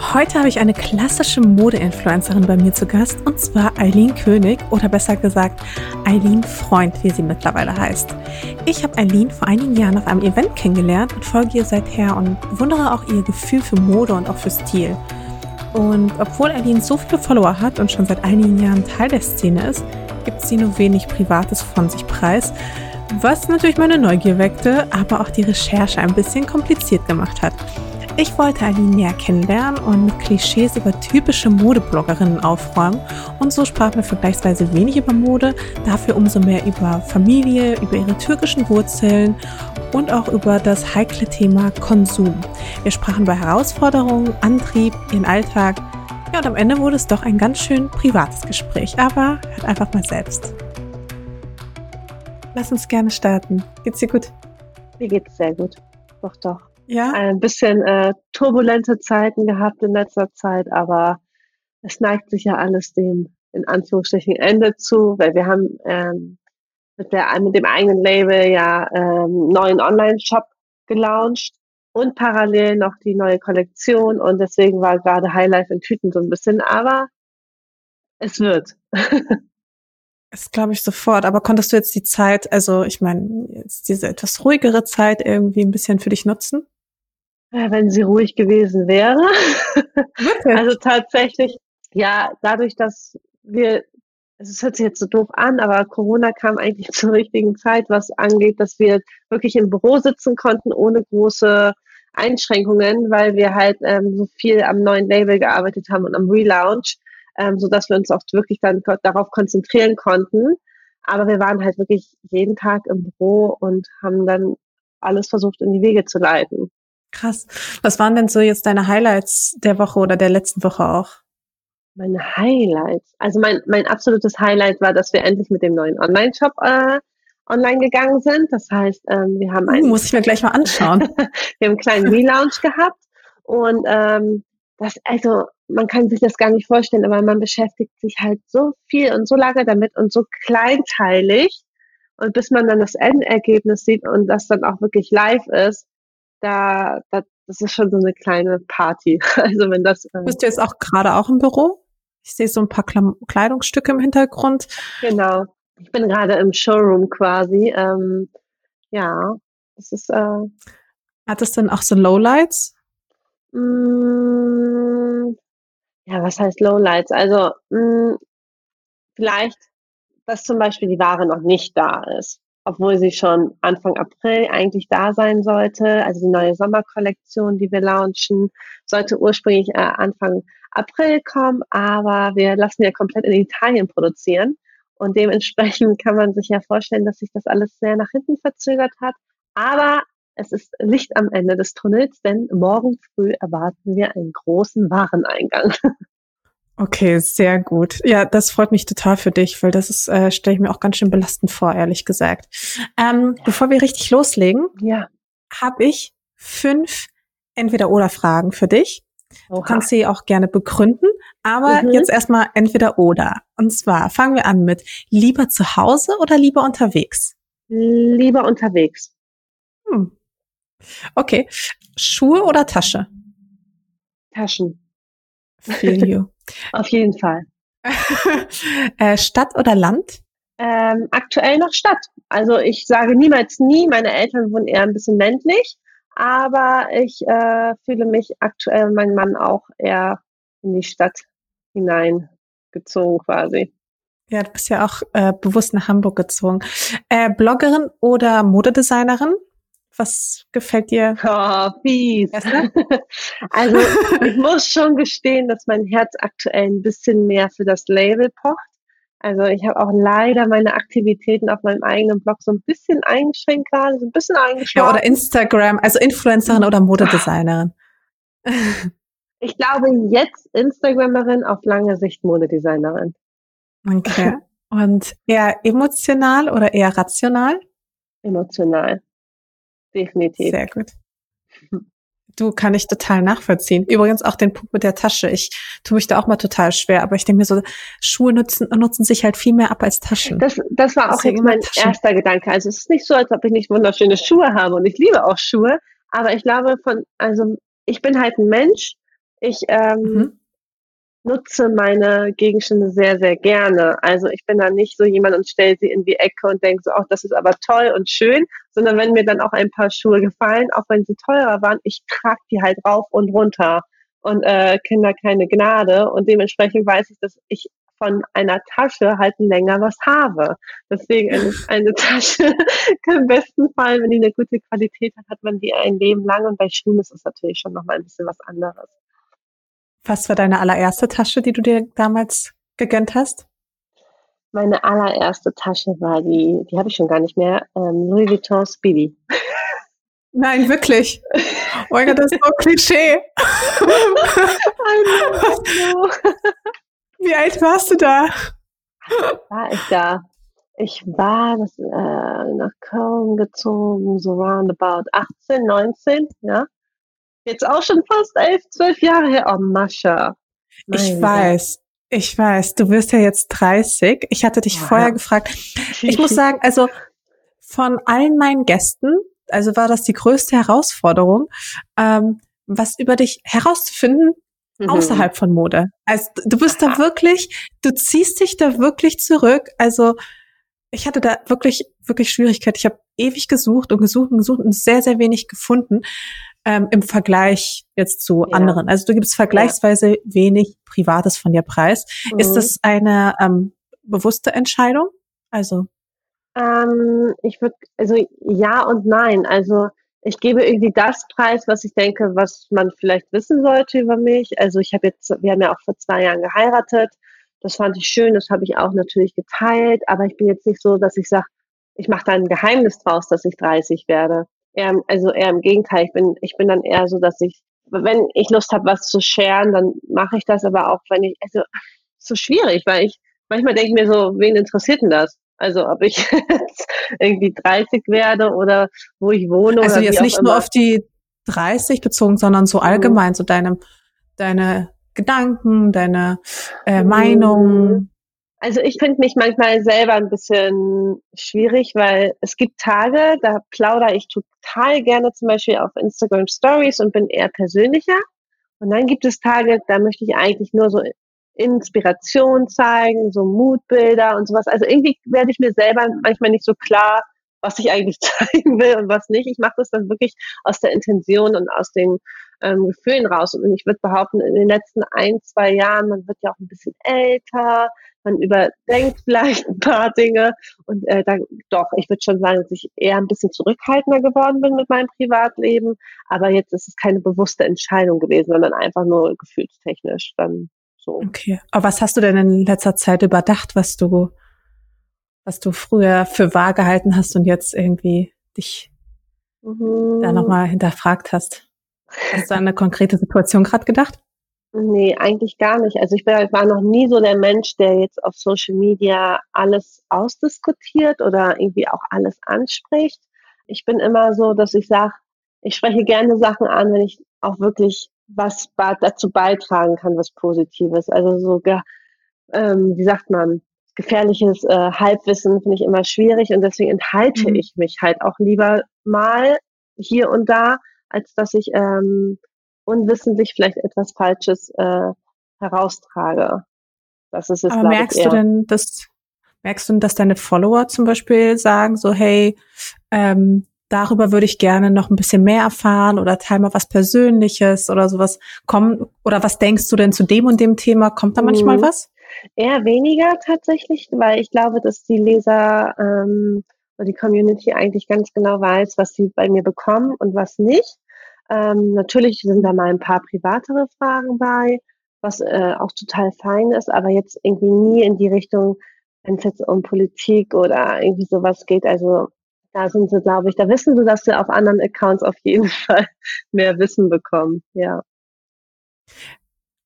Heute habe ich eine klassische Mode-Influencerin bei mir zu Gast und zwar Eileen König oder besser gesagt Eileen Freund, wie sie mittlerweile heißt. Ich habe Eileen vor einigen Jahren auf einem Event kennengelernt und folge ihr seither und bewundere auch ihr Gefühl für Mode und auch für Stil. Und obwohl Eileen so viele Follower hat und schon seit einigen Jahren Teil der Szene ist, gibt sie nur wenig Privates von sich preis, was natürlich meine Neugier weckte, aber auch die Recherche ein bisschen kompliziert gemacht hat. Ich wollte Aline näher kennenlernen und mit Klischees über typische Modebloggerinnen aufräumen. Und so sprachen wir vergleichsweise wenig über Mode, dafür umso mehr über Familie, über ihre türkischen Wurzeln und auch über das heikle Thema Konsum. Wir sprachen über Herausforderungen, Antrieb, ihren Alltag. Ja, und am Ende wurde es doch ein ganz schön privates Gespräch. Aber hört einfach mal selbst. Lass uns gerne starten. Geht's dir gut? Mir geht's sehr gut. Doch, doch. Ja. Ein bisschen äh, turbulente Zeiten gehabt in letzter Zeit, aber es neigt sich ja alles dem in Anführungsstrichen Ende zu, weil wir haben ähm, mit, der, mit dem eigenen Label ja ähm, neuen Online-Shop gelauncht und parallel noch die neue Kollektion und deswegen war gerade Highlife in Tüten so ein bisschen, aber es wird. Das glaube ich sofort. Aber konntest du jetzt die Zeit, also ich meine, jetzt diese etwas ruhigere Zeit irgendwie ein bisschen für dich nutzen? Wenn sie ruhig gewesen wäre. Also tatsächlich, ja, dadurch, dass wir, es hört sich jetzt so doof an, aber Corona kam eigentlich zur richtigen Zeit, was angeht, dass wir wirklich im Büro sitzen konnten, ohne große Einschränkungen, weil wir halt ähm, so viel am neuen Label gearbeitet haben und am Relaunch, ähm, so dass wir uns auch wirklich dann darauf konzentrieren konnten. Aber wir waren halt wirklich jeden Tag im Büro und haben dann alles versucht in die Wege zu leiten. Krass. Was waren denn so jetzt deine Highlights der Woche oder der letzten Woche auch? Meine Highlights. Also mein, mein absolutes Highlight war, dass wir endlich mit dem neuen Online-Shop äh, online gegangen sind. Das heißt, ähm, wir haben einen. Uh, muss ich mir gleich mal anschauen. wir haben einen kleinen Relaunch gehabt und ähm, das, also man kann sich das gar nicht vorstellen, aber man beschäftigt sich halt so viel und so lange damit und so kleinteilig. Und bis man dann das Endergebnis sieht und das dann auch wirklich live ist, da, da das ist schon so eine kleine Party. Also wenn das. Ähm, Bist du jetzt auch gerade auch im Büro? Ich sehe so ein paar Kleidungsstücke im Hintergrund. Genau. Ich bin gerade im Showroom quasi. Ähm, ja, es ist. Äh, Hat es denn auch so Lowlights? Mm, ja, was heißt Lowlights? Also mh, mm, vielleicht, dass zum Beispiel die Ware noch nicht da ist obwohl sie schon Anfang April eigentlich da sein sollte. Also die neue Sommerkollektion, die wir launchen, sollte ursprünglich äh, Anfang April kommen, aber wir lassen ja komplett in Italien produzieren. Und dementsprechend kann man sich ja vorstellen, dass sich das alles sehr nach hinten verzögert hat. Aber es ist Licht am Ende des Tunnels, denn morgen früh erwarten wir einen großen Wareneingang. Okay, sehr gut. Ja, das freut mich total für dich, weil das ist, äh, stelle ich mir auch ganz schön belastend vor, ehrlich gesagt. Ähm, ja. Bevor wir richtig loslegen, ja. habe ich fünf Entweder-Oder-Fragen für dich. Oha. Du kannst sie auch gerne begründen, aber mhm. jetzt erstmal Entweder-Oder. Und zwar fangen wir an mit lieber zu Hause oder lieber unterwegs? Lieber unterwegs. Hm. Okay. Schuhe oder Tasche? Taschen. Feel you. Auf jeden Fall. äh, Stadt oder Land? Ähm, aktuell noch Stadt. Also ich sage niemals nie, meine Eltern wohnen eher ein bisschen ländlich, aber ich äh, fühle mich aktuell, mein Mann auch eher in die Stadt hineingezogen quasi. Ja, du bist ja auch äh, bewusst nach Hamburg gezogen. Äh, Bloggerin oder Modedesignerin? Was gefällt dir? Oh, fies. also ich muss schon gestehen, dass mein Herz aktuell ein bisschen mehr für das Label pocht. Also ich habe auch leider meine Aktivitäten auf meinem eigenen Blog so ein bisschen eingeschränkt gerade, so ein bisschen eingeschränkt. Ja, oder Instagram, also Influencerin oder Modedesignerin. Ich glaube jetzt Instagramerin, auf lange Sicht Modedesignerin. Okay. Und eher emotional oder eher rational? Emotional. Definitiv. Sehr gut. Du kann ich total nachvollziehen. Übrigens auch den Punkt mit der Tasche. Ich tue mich da auch mal total schwer, aber ich denke mir so, Schuhe nutzen, nutzen sich halt viel mehr ab als Taschen. Das, das war auch jetzt mein Taschen. erster Gedanke. Also es ist nicht so, als ob ich nicht wunderschöne Schuhe habe und ich liebe auch Schuhe, aber ich glaube von, also ich bin halt ein Mensch. Ich ähm, mhm nutze meine Gegenstände sehr, sehr gerne. Also ich bin da nicht so jemand und stelle sie in die Ecke und denke so, ach, das ist aber toll und schön, sondern wenn mir dann auch ein paar Schuhe gefallen, auch wenn sie teurer waren, ich trage die halt rauf und runter und äh, kenne da keine Gnade und dementsprechend weiß ich, dass ich von einer Tasche halt länger was habe. Deswegen eine, eine Tasche im besten Fall, wenn die eine gute Qualität hat, hat man die ein Leben lang und bei Schuhen ist es natürlich schon nochmal ein bisschen was anderes. Was war deine allererste Tasche, die du dir damals gegönnt hast? Meine allererste Tasche war die, die habe ich schon gar nicht mehr, ähm, Louis Vuitton Speedy. Nein, wirklich. Oh mein Gott, das ist so Klischee. Wie alt warst du da? War ich da? Ich war das, äh, nach Köln gezogen, so roundabout 18, 19, ja. Jetzt auch schon fast elf, zwölf Jahre her. Oh, Mascha. Ich weiß. Ich weiß, du wirst ja jetzt 30. Ich hatte dich oh, vorher gefragt. Ich muss sagen, also von allen meinen Gästen, also war das die größte Herausforderung, ähm, was über dich herauszufinden mhm. außerhalb von Mode. Also du bist da wirklich, du ziehst dich da wirklich zurück. Also ich hatte da wirklich, wirklich Schwierigkeit. Ich habe ewig gesucht und gesucht und gesucht und sehr, sehr wenig gefunden ähm, im Vergleich jetzt zu ja. anderen. Also du gibst vergleichsweise ja. wenig Privates von dir preis. Mhm. Ist das eine ähm, bewusste Entscheidung? Also ähm, ich würde, also ja und nein. Also ich gebe irgendwie das Preis, was ich denke, was man vielleicht wissen sollte über mich. Also ich habe jetzt, wir haben ja auch vor zwei Jahren geheiratet. Das fand ich schön, das habe ich auch natürlich geteilt, aber ich bin jetzt nicht so, dass ich sage, ich mache da ein Geheimnis draus, dass ich 30 werde eher, also eher im Gegenteil. Ich bin, ich bin dann eher so, dass ich, wenn ich Lust habe, was zu scheren, dann mache ich das, aber auch wenn ich, also so schwierig, weil ich manchmal denke ich mir so, wen interessiert denn das? Also ob ich jetzt irgendwie 30 werde oder wo ich wohne. Also oder jetzt nicht nur auf die 30 bezogen, sondern so mhm. allgemein, mhm. so deine, deine Gedanken, deine äh, mhm. Meinung. Also ich finde mich manchmal selber ein bisschen schwierig, weil es gibt Tage, da plaudere ich total gerne zum Beispiel auf Instagram Stories und bin eher persönlicher. Und dann gibt es Tage, da möchte ich eigentlich nur so Inspiration zeigen, so Mutbilder und sowas. Also irgendwie werde ich mir selber manchmal nicht so klar, was ich eigentlich zeigen will und was nicht. Ich mache das dann wirklich aus der Intention und aus den ähm, Gefühlen raus. Und ich würde behaupten, in den letzten ein, zwei Jahren, man wird ja auch ein bisschen älter, man überdenkt vielleicht ein paar Dinge. Und äh, dann doch, ich würde schon sagen, dass ich eher ein bisschen zurückhaltender geworden bin mit meinem Privatleben. Aber jetzt ist es keine bewusste Entscheidung gewesen, sondern einfach nur gefühlstechnisch dann so. Okay. Aber was hast du denn in letzter Zeit überdacht, was du, was du früher für wahr gehalten hast und jetzt irgendwie dich mhm. da nochmal hinterfragt hast? Hast du an eine konkrete Situation gerade gedacht? Nee, eigentlich gar nicht. Also ich war noch nie so der Mensch, der jetzt auf Social Media alles ausdiskutiert oder irgendwie auch alles anspricht. Ich bin immer so, dass ich sage, ich spreche gerne Sachen an, wenn ich auch wirklich was dazu beitragen kann, was Positives. Also so, ähm, wie sagt man, gefährliches äh, Halbwissen finde ich immer schwierig und deswegen enthalte mhm. ich mich halt auch lieber mal hier und da, als dass ich ähm, unwissentlich vielleicht etwas Falsches äh, heraustrage. Das ist es, Aber merkst du denn, dass merkst du, dass deine Follower zum Beispiel sagen so, hey, ähm, darüber würde ich gerne noch ein bisschen mehr erfahren oder teil mal was Persönliches oder sowas. Komm, oder was denkst du denn zu dem und dem Thema? Kommt da manchmal mhm. was? Eher weniger tatsächlich, weil ich glaube, dass die Leser ähm, wo die Community eigentlich ganz genau weiß, was sie bei mir bekommen und was nicht. Ähm, natürlich sind da mal ein paar privatere Fragen bei, was äh, auch total fein ist, aber jetzt irgendwie nie in die Richtung, wenn es jetzt um Politik oder irgendwie sowas geht. Also da sind sie, glaube ich, da wissen sie, dass sie auf anderen Accounts auf jeden Fall mehr Wissen bekommen. Ja.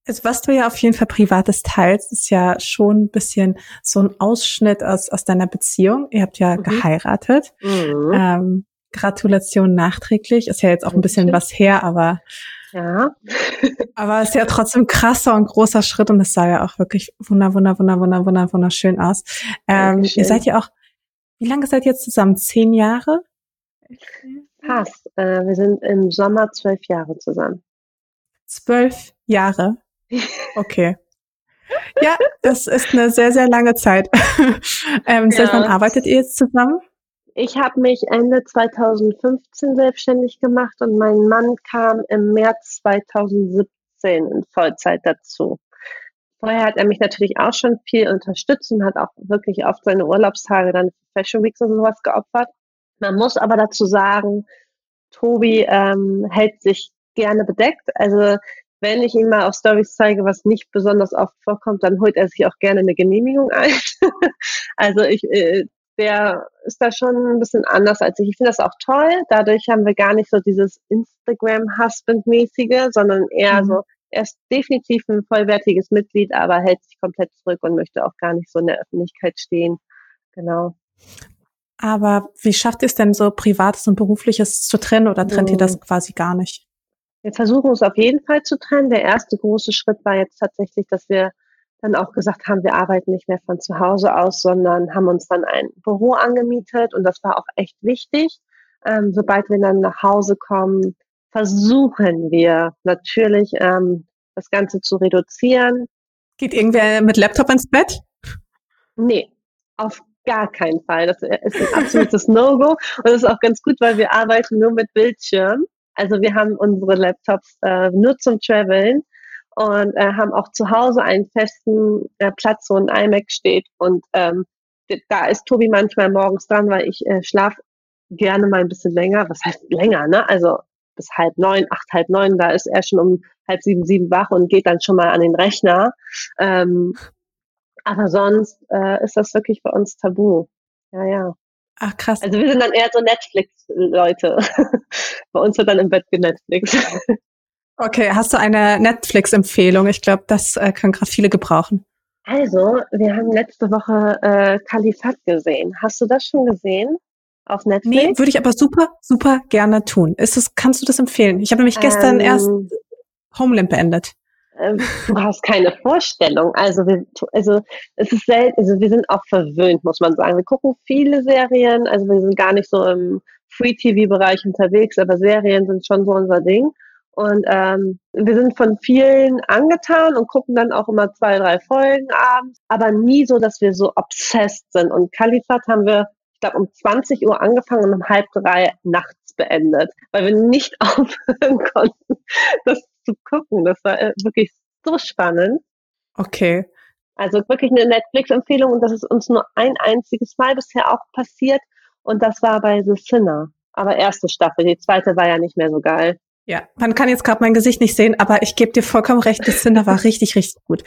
Also was du ja auf jeden Fall Privates teilst, ist ja schon ein bisschen so ein Ausschnitt aus, aus deiner Beziehung. Ihr habt ja mhm. geheiratet. Mhm. Ähm, Gratulation nachträglich. Ist ja jetzt auch ein bisschen was her, aber ja. aber ist ja trotzdem krasser und großer Schritt und es sah ja auch wirklich wunder, wunder, wunder, wunder, wunder, wunderschön aus. Ähm, ihr seid ja auch, wie lange seid ihr jetzt zusammen? Zehn Jahre? Passt. Äh, wir sind im Sommer zwölf Jahre zusammen. Zwölf Jahre? Okay. Ja, das ist eine sehr, sehr lange Zeit. ähm, ja. Seit wann arbeitet ihr jetzt zusammen? Ich habe mich Ende 2015 selbstständig gemacht und mein Mann kam im März 2017 in Vollzeit dazu. Vorher hat er mich natürlich auch schon viel unterstützt und hat auch wirklich oft seine Urlaubstage dann für Fashion Weeks und sowas geopfert. Man muss aber dazu sagen, Tobi ähm, hält sich gerne bedeckt. Also wenn ich ihm mal auf Stories zeige, was nicht besonders oft vorkommt, dann holt er sich auch gerne eine Genehmigung ein. also ich, äh, der ist da schon ein bisschen anders als ich. Ich finde das auch toll. Dadurch haben wir gar nicht so dieses Instagram-Husband-mäßige, sondern eher mhm. so, er ist definitiv ein vollwertiges Mitglied, aber hält sich komplett zurück und möchte auch gar nicht so in der Öffentlichkeit stehen. Genau. Aber wie schafft ihr es denn so Privates und Berufliches zu trennen oder trennt mhm. ihr das quasi gar nicht? Wir versuchen uns auf jeden Fall zu trennen. Der erste große Schritt war jetzt tatsächlich, dass wir dann auch gesagt haben, wir arbeiten nicht mehr von zu Hause aus, sondern haben uns dann ein Büro angemietet und das war auch echt wichtig. Ähm, sobald wir dann nach Hause kommen, versuchen wir natürlich ähm, das Ganze zu reduzieren. Geht irgendwer mit Laptop ins Bett? Nee, auf gar keinen Fall. Das ist ein absolutes No-Go und das ist auch ganz gut, weil wir arbeiten nur mit Bildschirm. Also wir haben unsere Laptops äh, nur zum Traveln und äh, haben auch zu Hause einen festen äh, Platz, wo ein iMac steht. Und ähm, da ist Tobi manchmal morgens dran, weil ich äh, schlaf gerne mal ein bisschen länger. Was heißt länger, ne? Also bis halb neun, acht, halb neun, da ist er schon um halb sieben, sieben wach und geht dann schon mal an den Rechner. Ähm, aber sonst äh, ist das wirklich bei uns tabu. Ja, ja. Ach krass. Also wir sind dann eher so Netflix-Leute. Bei uns wird dann im Bett genetflix. Okay, hast du eine Netflix-Empfehlung? Ich glaube, das äh, können gerade viele gebrauchen. Also, wir haben letzte Woche äh, Kalifat gesehen. Hast du das schon gesehen? Auf Netflix? Nee, würde ich aber super, super gerne tun. Ist das, kannst du das empfehlen? Ich habe nämlich gestern ähm, erst Homeland beendet. Ähm, du hast keine Vorstellung. Also, wir, also es ist selten, also wir sind auch verwöhnt, muss man sagen. Wir gucken viele Serien, also wir sind gar nicht so im Free-TV-Bereich unterwegs, aber Serien sind schon so unser Ding. Und ähm, wir sind von vielen angetan und gucken dann auch immer zwei, drei Folgen abends, aber nie so, dass wir so obsessed sind. Und Kalifat haben wir, ich glaube, um 20 Uhr angefangen und um halb drei nachts beendet, weil wir nicht aufhören konnten, das zu gucken. Das war äh, wirklich so spannend. Okay. Also wirklich eine Netflix-Empfehlung und das ist uns nur ein einziges Mal bisher auch passiert und das war bei The Sinner. Aber erste Staffel, die zweite war ja nicht mehr so geil. Ja, man kann jetzt gerade mein Gesicht nicht sehen, aber ich gebe dir vollkommen recht, The Sinner war richtig, richtig gut.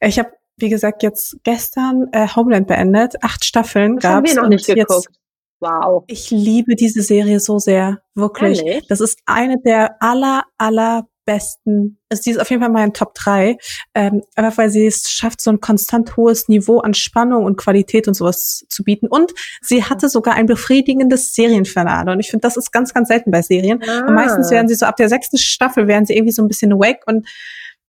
Ich habe, wie gesagt, jetzt gestern äh, Homeland beendet. Acht Staffeln das gab's haben wir noch nicht geguckt. Wow. Ich liebe diese Serie so sehr, wirklich. Ehrlich? Das ist eine der aller, aller besten, also sie ist auf jeden Fall mal in Top 3, ähm, einfach weil sie es schafft, so ein konstant hohes Niveau an Spannung und Qualität und sowas zu bieten. Und sie hatte sogar ein befriedigendes Serienfinale. Und ich finde, das ist ganz, ganz selten bei Serien. Ah. Und meistens werden sie so ab der sechsten Staffel werden sie irgendwie so ein bisschen awake und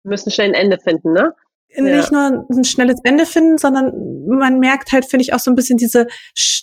müssen schnell ein Ende finden, ne? Nicht nur ein schnelles Ende finden, sondern man merkt halt, finde ich, auch so ein bisschen diese,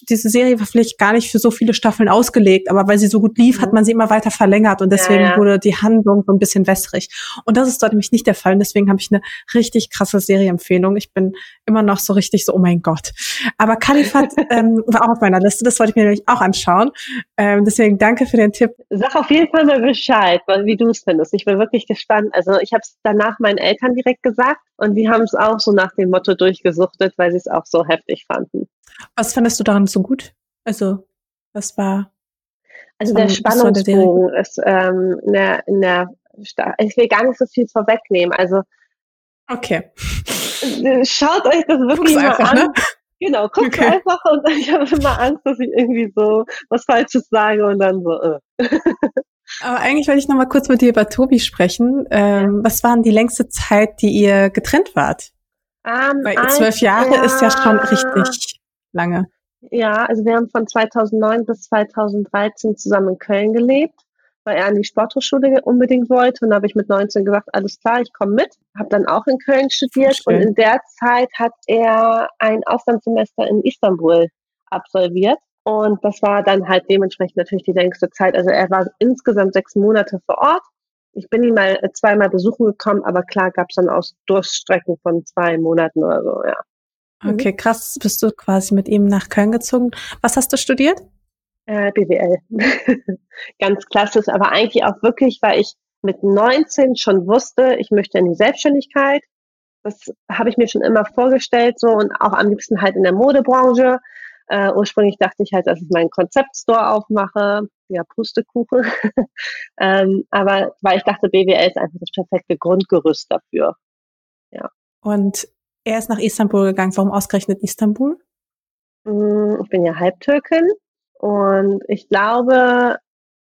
diese Serie war vielleicht gar nicht für so viele Staffeln ausgelegt, aber weil sie so gut lief, mhm. hat man sie immer weiter verlängert und deswegen ja, ja. wurde die Handlung so ein bisschen wässrig. Und das ist dort nämlich nicht der Fall und deswegen habe ich eine richtig krasse Serieempfehlung. Ich bin immer noch so richtig so, oh mein Gott. Aber Kalifat ähm, war auch auf meiner Liste, das wollte ich mir nämlich auch anschauen. Ähm, deswegen danke für den Tipp. Sag auf jeden Fall mal Bescheid, wie du es findest. Ich bin wirklich gespannt. Also ich habe es danach meinen Eltern direkt gesagt und die haben es auch so nach dem Motto durchgesuchtet, weil sie es auch so heftig fanden. Was fandest du daran so gut? Also Was war? Also der Spannungsbogen ist ähm, in der, in der ich will gar nicht so viel vorwegnehmen. Also okay. Schaut euch das wirklich Guck's mal einfach, an. Ne? Genau, guckt okay. einfach und ich habe immer Angst, dass ich irgendwie so was Falsches sage und dann so. Äh. Aber eigentlich wollte ich noch mal kurz mit dir über Tobi sprechen. Ähm, ja. Was waren die längste Zeit, die ihr getrennt wart? Um, ähm, Weil zwölf Jahre ja, ist ja schon richtig lange. Ja, also wir haben von 2009 bis 2013 zusammen in Köln gelebt, weil er an die Sporthochschule unbedingt wollte. Und da habe ich mit 19 gesagt, alles klar, ich komme mit. Habe dann auch in Köln studiert und in der Zeit hat er ein Auslandssemester in Istanbul absolviert. Und das war dann halt dementsprechend natürlich die längste Zeit. Also er war insgesamt sechs Monate vor Ort. Ich bin ihn mal äh, zweimal besuchen gekommen, aber klar gab es dann auch Durchstrecken von zwei Monaten oder so, ja. Okay, krass. Bist du quasi mit ihm nach Köln gezogen. Was hast du studiert? Äh, BWL. Ganz klassisch, aber eigentlich auch wirklich, weil ich mit 19 schon wusste, ich möchte in die Selbstständigkeit. Das habe ich mir schon immer vorgestellt, so und auch am liebsten halt in der Modebranche. Äh, ursprünglich dachte ich halt, dass ich meinen Konzeptstore aufmache. Ja, Pustekuchen. ähm, aber weil ich dachte, BWL ist einfach das perfekte Grundgerüst dafür. Ja. Und er ist nach Istanbul gegangen. Warum ausgerechnet Istanbul? Mm, ich bin ja Halbtürkin und ich glaube,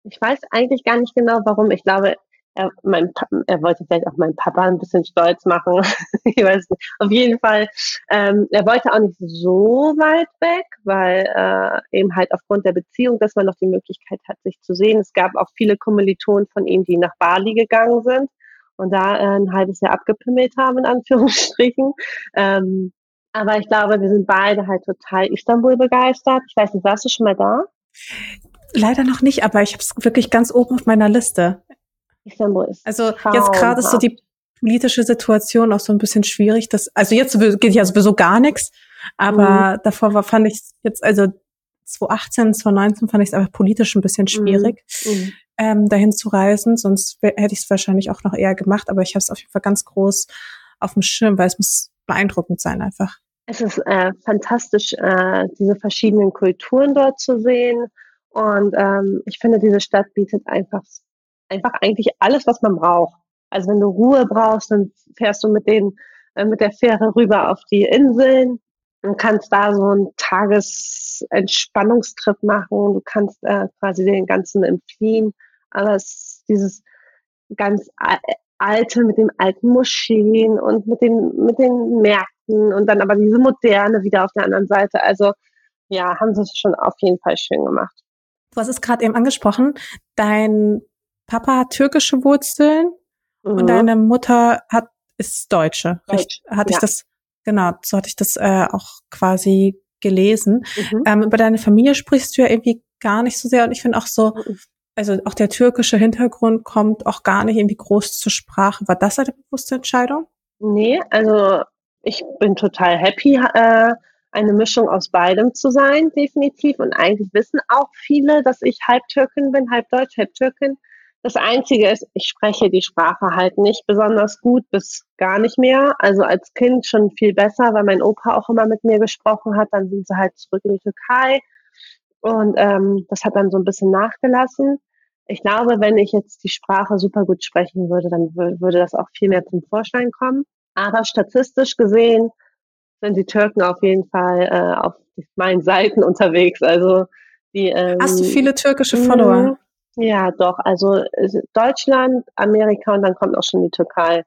ich weiß eigentlich gar nicht genau, warum. Ich glaube, er, mein, er wollte vielleicht auch meinen Papa ein bisschen stolz machen. ich weiß nicht. Auf jeden Fall, ähm, er wollte auch nicht so weit weg, weil äh, eben halt aufgrund der Beziehung, dass man noch die Möglichkeit hat, sich zu sehen. Es gab auch viele Kommilitonen von ihm, die nach Bali gegangen sind und da äh, ein halbes Jahr abgepimmelt haben, in Anführungsstrichen. Ähm, aber ich glaube, wir sind beide halt total Istanbul begeistert. Ich weiß nicht, warst du schon mal da? Leider noch nicht, aber ich habe es wirklich ganz oben auf meiner Liste. Istanbul ist. Also jetzt gerade ist so die politische Situation auch so ein bisschen schwierig. Dass, also jetzt geht ja sowieso gar nichts, aber mhm. davor war, fand ich jetzt, also 2018, 2019 fand ich es einfach politisch ein bisschen schwierig, mhm. mhm. ähm, dahin zu reisen. Sonst hätte ich es wahrscheinlich auch noch eher gemacht, aber ich habe es auf jeden Fall ganz groß auf dem Schirm, weil es muss beeindruckend sein einfach. Es ist äh, fantastisch, äh, diese verschiedenen Kulturen dort zu sehen. Und ähm, ich finde, diese Stadt bietet einfach einfach eigentlich alles, was man braucht. Also wenn du Ruhe brauchst, dann fährst du mit den äh, mit der Fähre rüber auf die Inseln und kannst da so einen Tagesentspannungstrip machen. Du kannst äh, quasi den ganzen entfliehen. Aber es dieses ganz alte mit den alten Moscheen und mit den mit den Märkten und dann aber diese moderne wieder auf der anderen Seite. Also ja, haben sie es schon auf jeden Fall schön gemacht. Du hast es gerade eben angesprochen. Dein Papa hat türkische Wurzeln mhm. und deine Mutter hat ist Deutsche. Deutsch. Hatte ja. ich das genau, so hatte ich das äh, auch quasi gelesen. Mhm. Ähm, über deine Familie sprichst du ja irgendwie gar nicht so sehr und ich finde auch so, mhm. also auch der türkische Hintergrund kommt auch gar nicht irgendwie groß zur Sprache. War das eine bewusste Entscheidung? Nee, also ich bin total happy, äh, eine Mischung aus beidem zu sein, definitiv. Und eigentlich wissen auch viele, dass ich halb Türkin bin, halb Deutsch, halb Türkin. Das Einzige ist, ich spreche die Sprache halt nicht besonders gut bis gar nicht mehr. Also als Kind schon viel besser, weil mein Opa auch immer mit mir gesprochen hat. Dann sind sie halt zurück in die Türkei. Und ähm, das hat dann so ein bisschen nachgelassen. Ich glaube, wenn ich jetzt die Sprache super gut sprechen würde, dann würde das auch viel mehr zum Vorschein kommen. Aber statistisch gesehen sind die Türken auf jeden Fall äh, auf meinen Seiten unterwegs. Also die, ähm, Hast du viele türkische Follower? Ja, doch. Also Deutschland, Amerika und dann kommt auch schon die Türkei.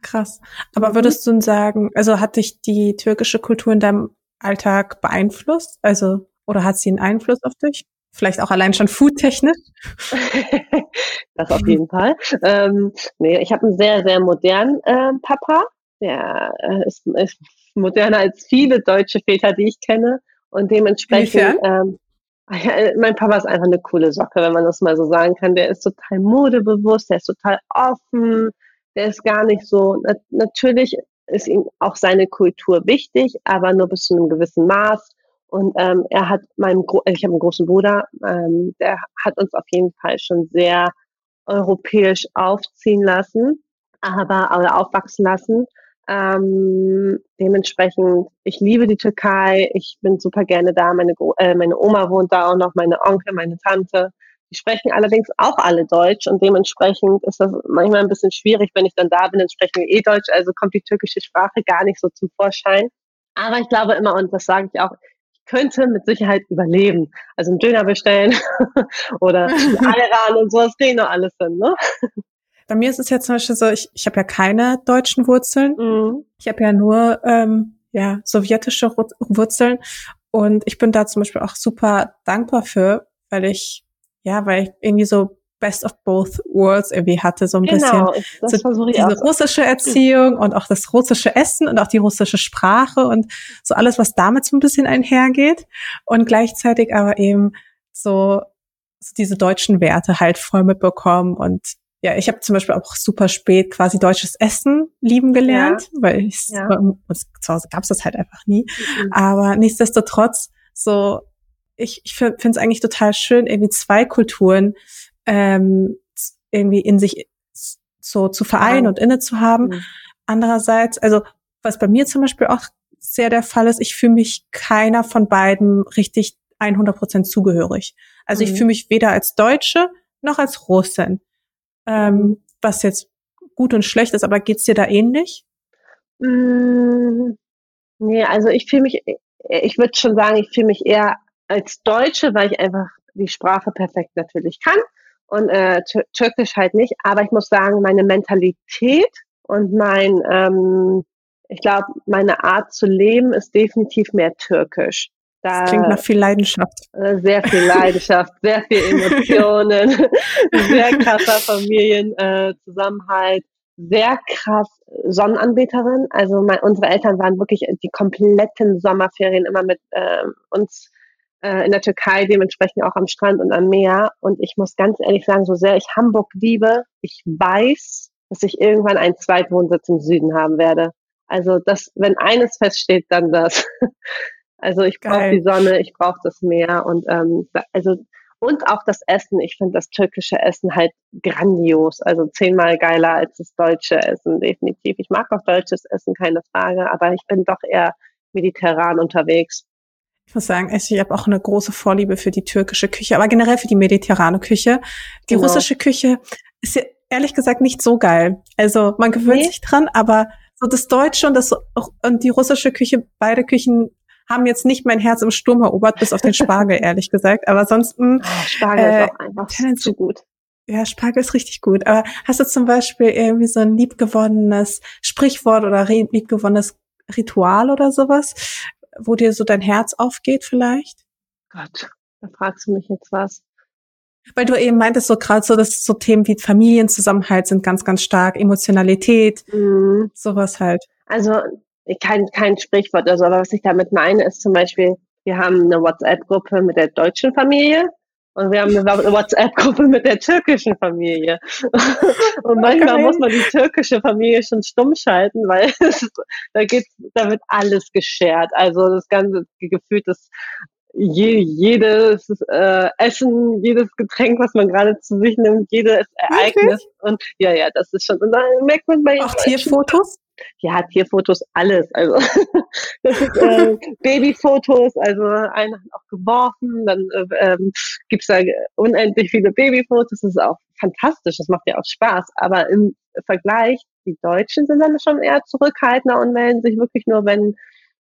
Krass. Aber mhm. würdest du sagen, also hat dich die türkische Kultur in deinem Alltag beeinflusst? Also, oder hat sie einen Einfluss auf dich? Vielleicht auch allein schon foodtechnisch? das auf jeden Fall. Ähm, nee, ich habe einen sehr, sehr modernen äh, Papa. Der äh, ist, ist moderner als viele deutsche Väter, die ich kenne. Und dementsprechend, ähm, mein Papa ist einfach eine coole Socke, wenn man das mal so sagen kann. Der ist total modebewusst, der ist total offen, der ist gar nicht so, natürlich ist ihm auch seine Kultur wichtig, aber nur bis zu einem gewissen Maß. Und ähm, er hat meinem, Gro ich habe einen großen Bruder, ähm, der hat uns auf jeden Fall schon sehr europäisch aufziehen lassen, aber oder aufwachsen lassen. Ähm, dementsprechend, ich liebe die Türkei, ich bin super gerne da, meine, äh, meine Oma wohnt da auch noch, meine Onkel, meine Tante. Die sprechen allerdings auch alle Deutsch und dementsprechend ist das manchmal ein bisschen schwierig, wenn ich dann da bin, dann sprechen wir eh Deutsch, also kommt die türkische Sprache gar nicht so zum Vorschein. Aber ich glaube immer, und das sage ich auch, ich könnte mit Sicherheit überleben. Also einen Döner bestellen oder Ayran und sowas kriegen noch alles hin, ne? Bei mir ist es ja zum Beispiel so, ich, ich habe ja keine deutschen Wurzeln. Mhm. Ich habe ja nur ähm, ja, sowjetische Wurzeln. Und ich bin da zum Beispiel auch super dankbar für, weil ich, ja, weil ich irgendwie so Best of Both Worlds irgendwie hatte, so ein genau, bisschen so diese russische Erziehung und auch das russische Essen und auch die russische Sprache und so alles, was damit so ein bisschen einhergeht und gleichzeitig aber eben so, so diese deutschen Werte halt voll mitbekommen und ja, ich habe zum Beispiel auch super spät quasi deutsches Essen lieben gelernt, ja. weil ich ja. zu Hause gab's das halt einfach nie. Mhm. Aber nichtsdestotrotz, so ich, ich finde es eigentlich total schön, irgendwie zwei Kulturen ähm, irgendwie in sich so zu vereinen ja. und inne zu haben. Mhm. Andererseits, also was bei mir zum Beispiel auch sehr der Fall ist, ich fühle mich keiner von beiden richtig 100 Prozent zugehörig. Also mhm. ich fühle mich weder als Deutsche noch als Russin. Ähm, was jetzt gut und schlecht ist, aber geht's dir da ähnlich? Mm, nee, also ich fühle mich, ich würde schon sagen, ich fühle mich eher als Deutsche, weil ich einfach die Sprache perfekt natürlich kann und äh, Türkisch halt nicht. Aber ich muss sagen, meine Mentalität und mein, ähm, ich glaube, meine Art zu leben ist definitiv mehr türkisch. Da, das klingt nach viel Leidenschaft. Äh, sehr viel Leidenschaft, sehr viel Emotionen, sehr krasser Familienzusammenhalt, sehr krass Sonnenanbeterin. Also mein, unsere Eltern waren wirklich die kompletten Sommerferien immer mit äh, uns äh, in der Türkei, dementsprechend auch am Strand und am Meer. Und ich muss ganz ehrlich sagen, so sehr ich Hamburg liebe, ich weiß, dass ich irgendwann einen Zweitwohnsitz im Süden haben werde. Also das, wenn eines feststeht, dann das. Also ich brauche die Sonne, ich brauche das Meer und ähm, also und auch das Essen. Ich finde das türkische Essen halt grandios, also zehnmal geiler als das deutsche Essen definitiv. Ich mag auch deutsches Essen, keine Frage, aber ich bin doch eher mediterran unterwegs. Ich muss sagen, ich habe auch eine große Vorliebe für die türkische Küche, aber generell für die mediterrane Küche. Die genau. russische Küche ist ja ehrlich gesagt nicht so geil. Also man gewöhnt nee. sich dran, aber so das Deutsche und das und die russische Küche, beide Küchen haben jetzt nicht mein Herz im Sturm erobert, bis auf den Spargel, ehrlich gesagt. Aber sonst, mh, oh, Spargel äh, ist auch einfach zu gut. Ja, Spargel ist richtig gut. Aber hast du zum Beispiel irgendwie so ein liebgewonnenes Sprichwort oder liebgewonnenes Ritual oder sowas, wo dir so dein Herz aufgeht vielleicht? Gott, da fragst du mich jetzt was. Weil du eben meintest so gerade so, dass so Themen wie Familienzusammenhalt sind ganz, ganz stark, Emotionalität, mhm. sowas halt. Also kein, kein Sprichwort oder so, aber was ich damit meine, ist zum Beispiel, wir haben eine WhatsApp-Gruppe mit der deutschen Familie und wir haben eine WhatsApp-Gruppe mit der türkischen Familie. und manchmal okay. muss man die türkische Familie schon stumm schalten, weil es, da geht, da wird alles geschert. Also das ganze Gefühl, das je, jedes äh, Essen, jedes Getränk, was man gerade zu sich nimmt, jedes Ereignis. Okay. Und ja, ja, das ist schon. Und dann merkt man bei Auch Tierfotos? Ja, Tierfotos, alles. Also das ist äh, Babyfotos, also einer hat auch geworfen, dann äh, ähm, gibt da unendlich viele Babyfotos, das ist auch fantastisch, das macht ja auch Spaß. Aber im Vergleich, die Deutschen sind dann schon eher zurückhaltender und melden sich wirklich nur, wenn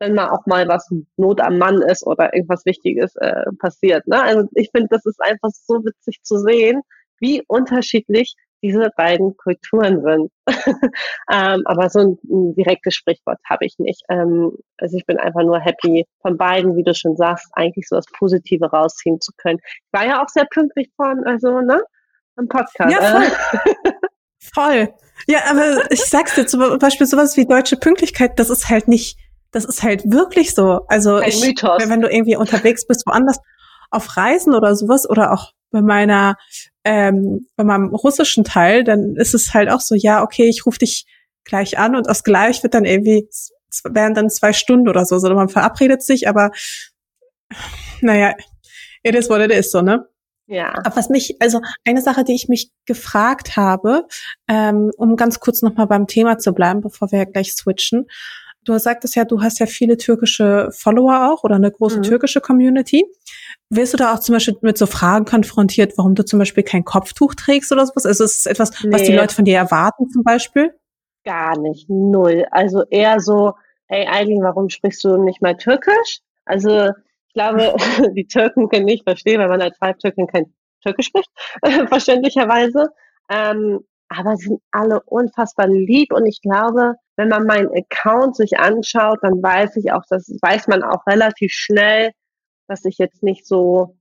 wenn mal auch mal was Not am Mann ist oder irgendwas Wichtiges äh, passiert. Ne? Also ich finde, das ist einfach so witzig zu sehen, wie unterschiedlich diese beiden Kulturen sind. ähm, aber so ein, ein, direktes Sprichwort habe ich nicht. Ähm, also ich bin einfach nur happy, von beiden, wie du schon sagst, eigentlich so das Positive rausziehen zu können. Ich war ja auch sehr pünktlich von, also, ne? Am Podcast. Ja, voll. voll. Ja, aber ich sag's dir zum Beispiel sowas wie deutsche Pünktlichkeit, das ist halt nicht, das ist halt wirklich so. Also ich, wenn du irgendwie unterwegs bist, woanders auf Reisen oder sowas oder auch bei meiner ähm, bei meinem russischen Teil, dann ist es halt auch so, ja, okay, ich rufe dich gleich an und aus gleich wird dann irgendwie, wären dann zwei Stunden oder so, sondern man verabredet sich, aber naja, it is what it is, so, ne? Ja. Aber was mich, also eine Sache, die ich mich gefragt habe, ähm, um ganz kurz nochmal beim Thema zu bleiben, bevor wir gleich switchen. Du sagtest ja, du hast ja viele türkische Follower auch oder eine große mhm. türkische Community. Wirst du da auch zum Beispiel mit so Fragen konfrontiert, warum du zum Beispiel kein Kopftuch trägst oder sowas? Also ist es etwas, nee. was die Leute von dir erwarten zum Beispiel? Gar nicht, null. Also eher so, hey Eileen, warum sprichst du nicht mal Türkisch? Also ich glaube, die Türken können nicht verstehen, weil man als Halbtürkin kein Türkisch spricht, verständlicherweise. Ähm, aber sie sind alle unfassbar lieb und ich glaube, wenn man meinen Account sich anschaut, dann weiß ich auch, das weiß man auch relativ schnell, dass ich jetzt nicht so,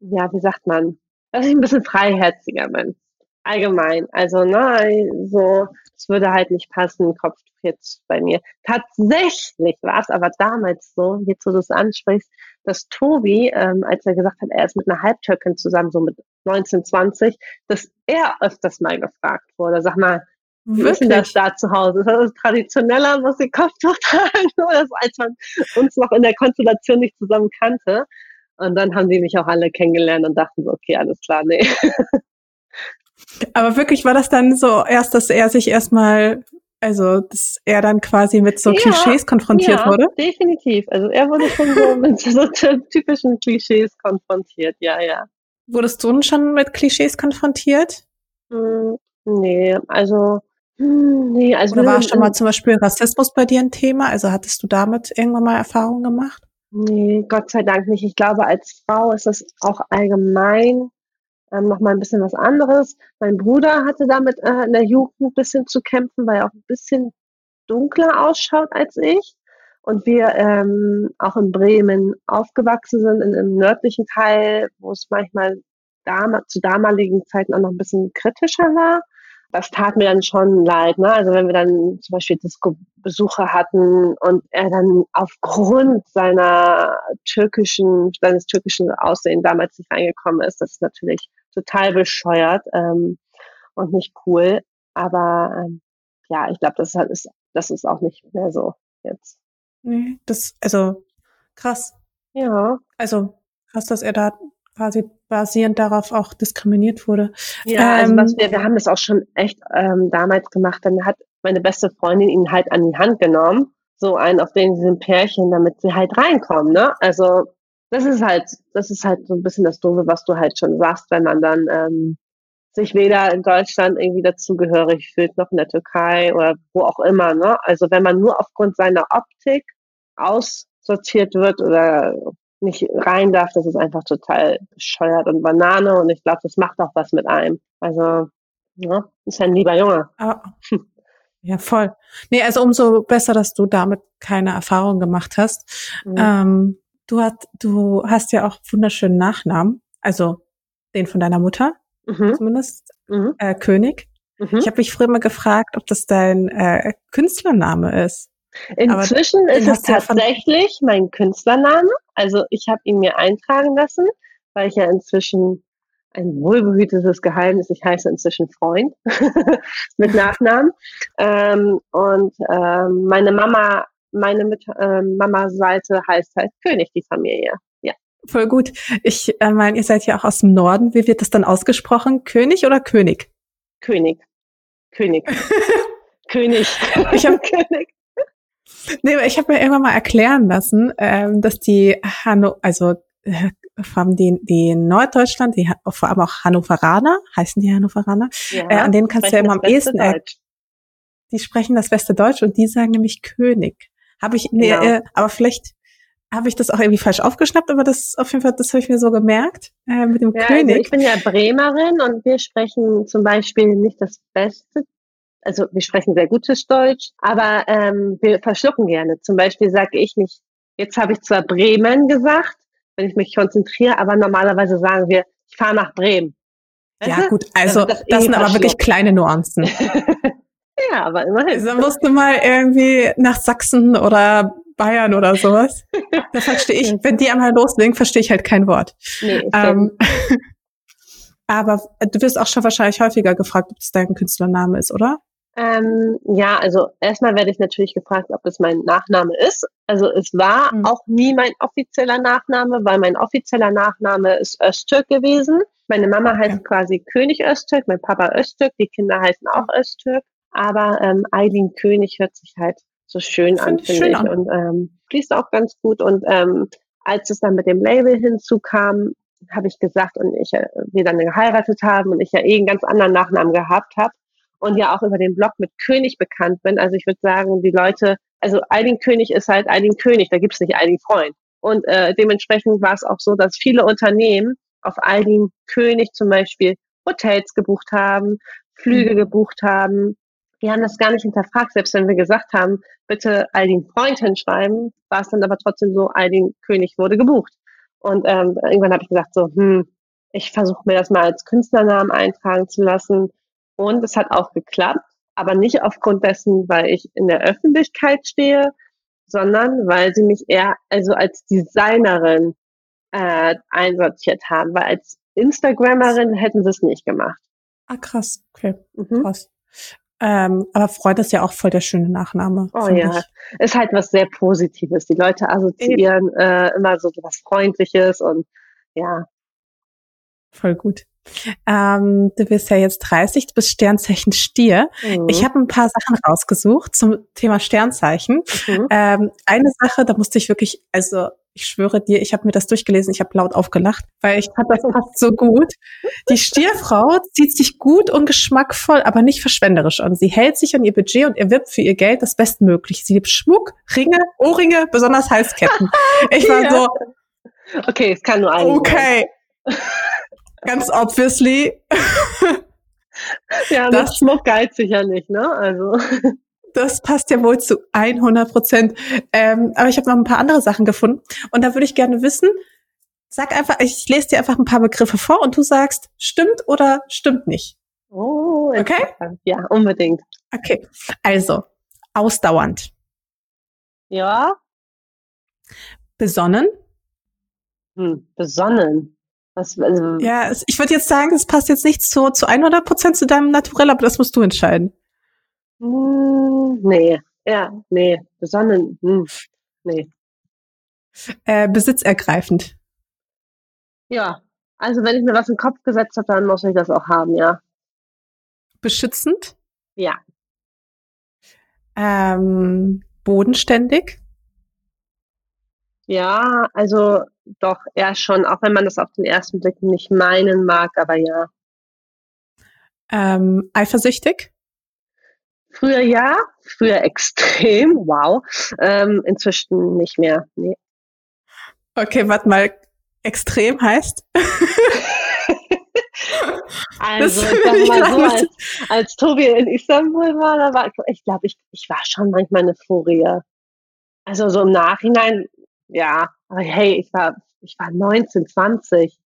ja, wie sagt man, dass ich ein bisschen freiherziger bin. Allgemein. Also, ne, so, es würde halt nicht passen, Kopf jetzt bei mir. Tatsächlich war es aber damals so, jetzt wo du es ansprichst, dass Tobi, ähm, als er gesagt hat, er ist mit einer Halbtürkin zusammen, so mit 19, 20, dass er öfters mal gefragt wurde. Sag mal, Wirklich? ist denn das da zu Hause? Ist das traditioneller, muss ich Kopftuch tragen? Als man uns noch in der Konstellation nicht zusammen kannte? Und dann haben die mich auch alle kennengelernt und dachten so, okay, alles klar, nee. Aber wirklich war das dann so erst, dass er sich erstmal, also dass er dann quasi mit so ja, Klischees konfrontiert ja, wurde? Definitiv. Also er wurde schon so mit so typischen Klischees konfrontiert, ja, ja. Wurdest du schon mit Klischees konfrontiert? Hm, nee, also hm, nee, also Oder war schon mal zum Beispiel Rassismus bei dir ein Thema? Also hattest du damit irgendwann mal Erfahrungen gemacht? Nee, Gott sei Dank nicht. Ich glaube, als Frau ist das auch allgemein ähm, noch mal ein bisschen was anderes. Mein Bruder hatte damit äh, in der Jugend ein bisschen zu kämpfen, weil er auch ein bisschen dunkler ausschaut als ich. Und wir ähm, auch in Bremen aufgewachsen sind, in, im nördlichen Teil, wo es manchmal dam zu damaligen Zeiten auch noch ein bisschen kritischer war das tat mir dann schon leid. Ne? Also wenn wir dann zum Beispiel Disco-Besucher hatten und er dann aufgrund seiner türkischen, seines türkischen Aussehen damals nicht reingekommen ist, das ist natürlich total bescheuert ähm, und nicht cool. Aber ähm, ja, ich glaube, das ist, das ist auch nicht mehr so jetzt. Nee, das, also krass. Ja. Also krass, dass er da quasi basierend darauf auch diskriminiert wurde. Ja, also ähm, also was wir, wir haben das auch schon echt ähm, damals gemacht. Dann hat meine beste Freundin ihn halt an die Hand genommen, so einen auf den diesen Pärchen, damit sie halt reinkommen. Ne? Also das ist halt, das ist halt so ein bisschen das Doofe, was du halt schon sagst, wenn man dann ähm, sich weder in Deutschland irgendwie dazugehörig fühlt, noch in der Türkei oder wo auch immer. Ne? Also wenn man nur aufgrund seiner Optik aussortiert wird oder nicht rein darf, das ist einfach total bescheuert und Banane und ich glaube, das macht auch was mit einem. Also, ja, ist ein lieber Junge. Ah, ja, voll. Nee, also umso besser, dass du damit keine Erfahrung gemacht hast. Mhm. Ähm, du, hast, du hast ja auch wunderschönen Nachnamen, also den von deiner Mutter mhm. zumindest, mhm. Äh, König. Mhm. Ich habe mich früher mal gefragt, ob das dein äh, Künstlername ist. Inzwischen ist es tatsächlich mein Künstlername. Also ich habe ihn mir eintragen lassen, weil ich ja inzwischen ein wohlbehütetes Geheimnis, ich heiße inzwischen Freund mit Nachnamen. Ähm, und ähm, meine Mama, meine Mit äh, Mama-Seite heißt halt König, die Familie. Ja. Voll gut. Ich äh, meine, ihr seid ja auch aus dem Norden. Wie wird das dann ausgesprochen? König oder König? König. König. König. Ich habe König. Nee, ich habe mir irgendwann mal erklären lassen, ähm, dass die Hanno, also äh, vor die, die Norddeutschland, die vor allem auch Hannoveraner, heißen die Hannoveraner, ja, äh, an denen kannst du ja immer am ehesten, äh, die sprechen das beste Deutsch und die sagen nämlich König. Habe ich, nee, genau. äh, aber vielleicht habe ich das auch irgendwie falsch aufgeschnappt, aber das auf jeden Fall, das habe ich mir so gemerkt äh, mit dem ja, also König. Also ich bin ja Bremerin und wir sprechen zum Beispiel nicht das beste also wir sprechen sehr gutes Deutsch, aber ähm, wir verschlucken gerne. Zum Beispiel sage ich nicht, jetzt habe ich zwar Bremen gesagt, wenn ich mich konzentriere, aber normalerweise sagen wir, ich fahre nach Bremen. Ja gut, also das, das sind aber wirklich kleine Nuancen. ja, aber immerhin. Also, dann musst du mal irgendwie nach Sachsen oder Bayern oder sowas. Da verstehe ich, wenn die einmal loslegen, verstehe ich halt kein Wort. Nee, ähm, aber du wirst auch schon wahrscheinlich häufiger gefragt, ob das dein Künstlername ist, oder? Ähm, ja, also erstmal werde ich natürlich gefragt, ob es mein Nachname ist. Also es war mhm. auch nie mein offizieller Nachname, weil mein offizieller Nachname ist Öztürk gewesen. Meine Mama heißt quasi König Öztürk, mein Papa Öztürk, die Kinder heißen auch Öztürk. Aber ähm, Eileen König hört sich halt so schön an, finde ich. An. Und ähm, fließt auch ganz gut. Und ähm, als es dann mit dem Label hinzukam, habe ich gesagt und ich äh, wir dann geheiratet haben und ich ja eh einen ganz anderen Nachnamen gehabt habe und ja auch über den Blog mit König bekannt bin. Also ich würde sagen, die Leute, also Eileen König ist halt Eileen König, da gibt's nicht Eileen Freund. Und äh, dementsprechend war es auch so, dass viele Unternehmen auf Eileen König zum Beispiel Hotels gebucht haben, Flüge mhm. gebucht haben. Die haben das gar nicht hinterfragt, selbst wenn wir gesagt haben, bitte Eileen Freund hinschreiben, war es dann aber trotzdem so, Eileen König wurde gebucht. Und ähm, irgendwann habe ich gesagt, so, hm, ich versuche mir das mal als Künstlernamen eintragen zu lassen und es hat auch geklappt, aber nicht aufgrund dessen, weil ich in der Öffentlichkeit stehe, sondern weil sie mich eher also als Designerin äh, einsortiert haben, weil als Instagrammerin hätten sie es nicht gemacht. Ah, krass, okay, mhm. krass. Ähm, aber Freud ist ja auch voll der schöne Nachname. Oh ja, ich. ist halt was sehr Positives. Die Leute assoziieren äh, immer so was Freundliches und ja. Voll gut. Ähm, du bist ja jetzt 30, du bist Sternzeichen Stier. Mhm. Ich habe ein paar Sachen rausgesucht zum Thema Sternzeichen. Mhm. Ähm, eine Sache, da musste ich wirklich, also ich schwöre dir, ich habe mir das durchgelesen, ich habe laut aufgelacht, weil ich fand das passt so gut. Die Stierfrau zieht sich gut und geschmackvoll, aber nicht verschwenderisch an. Sie hält sich an ihr Budget und erwirbt für ihr Geld das Bestmögliche. Sie liebt Schmuck, Ringe, Ohrringe, besonders Halsketten. Ich war ja. so. Okay, es kann nur ein. Okay. Ganz obviously. ja, das Schmuck geilt sicher nicht, ne? Also. Das passt ja wohl zu 100 Prozent. Ähm, aber ich habe noch ein paar andere Sachen gefunden. Und da würde ich gerne wissen, sag einfach, ich lese dir einfach ein paar Begriffe vor und du sagst, stimmt oder stimmt nicht. Oh, okay. Ja, unbedingt. Okay. Also, ausdauernd. Ja. Besonnen. Hm, besonnen. Was, also ja, ich würde jetzt sagen, es passt jetzt nicht zu, zu 100 Prozent zu deinem Naturell, aber das musst du entscheiden. Hm, nee, ja, nee, besonnen, hm, nee. Äh, besitzergreifend. Ja, also wenn ich mir was in den Kopf gesetzt habe, dann muss ich das auch haben, ja. Beschützend? Ja. Ähm, bodenständig? Ja, also doch, eher schon, auch wenn man das auf den ersten Blick nicht meinen mag, aber ja. Ähm, eifersüchtig? Früher ja, früher extrem, wow. Ähm, inzwischen nicht mehr, nee. Okay, warte mal, extrem heißt? also, ich sag mal so, als, als Tobi in Istanbul war, da war ich glaube, ich, ich war schon manchmal eine Furie. Also so im Nachhinein ja, aber hey, ich war, ich war 19, 20.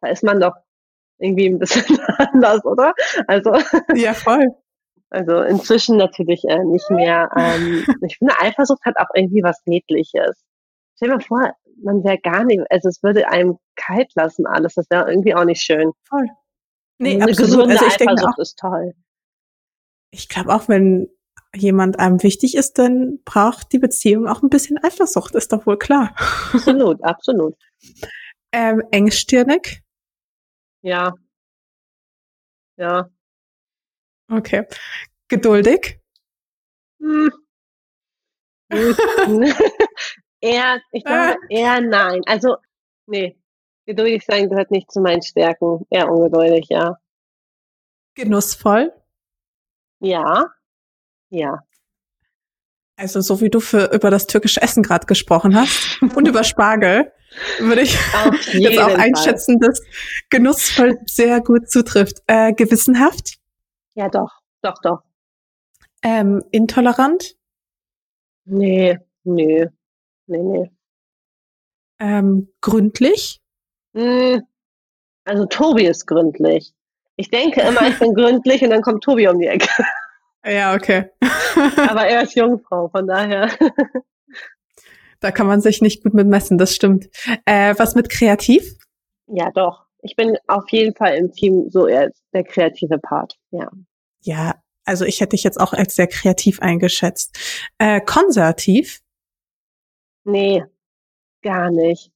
Da ist man doch irgendwie ein bisschen anders, oder? Also. Ja, voll. Also inzwischen natürlich äh, nicht mehr. Ähm, ich finde, Eifersucht hat auch irgendwie was Niedliches. Stell dir mal vor, man wäre gar nicht, also es würde einem kalt lassen alles. Das wäre irgendwie auch nicht schön. Voll. Nee, Eine absolut. gesunde also ich Eifersucht denke auch, ist toll. Ich glaube auch, wenn jemand einem wichtig ist, dann braucht die Beziehung auch ein bisschen Eifersucht, ist doch wohl klar. Absolut, absolut. Ähm, engstirnig? Ja. Ja. Okay. Geduldig? Hm. eher, ich glaube eher nein. Also, nee. Geduldig sein gehört nicht zu meinen Stärken. Eher ungeduldig, ja. Genussvoll? Ja. Ja. Also so wie du für über das türkische Essen gerade gesprochen hast und über Spargel, würde ich jetzt auch einschätzen, Fall. dass genussvoll sehr gut zutrifft. Äh, gewissenhaft? Ja, doch, doch, doch. Ähm, intolerant? Nee, nee, nee, nee. Ähm, gründlich? Hm, also Tobi ist gründlich. Ich denke immer, ich bin gründlich und dann kommt Tobi um die Ecke. Ja, okay. Aber er ist Jungfrau, von daher. Da kann man sich nicht gut mit messen, das stimmt. Äh, was mit kreativ? Ja, doch. Ich bin auf jeden Fall im Team so eher der kreative Part, ja. Ja, also ich hätte dich jetzt auch als sehr kreativ eingeschätzt. Äh, konservativ? Nee, gar nicht.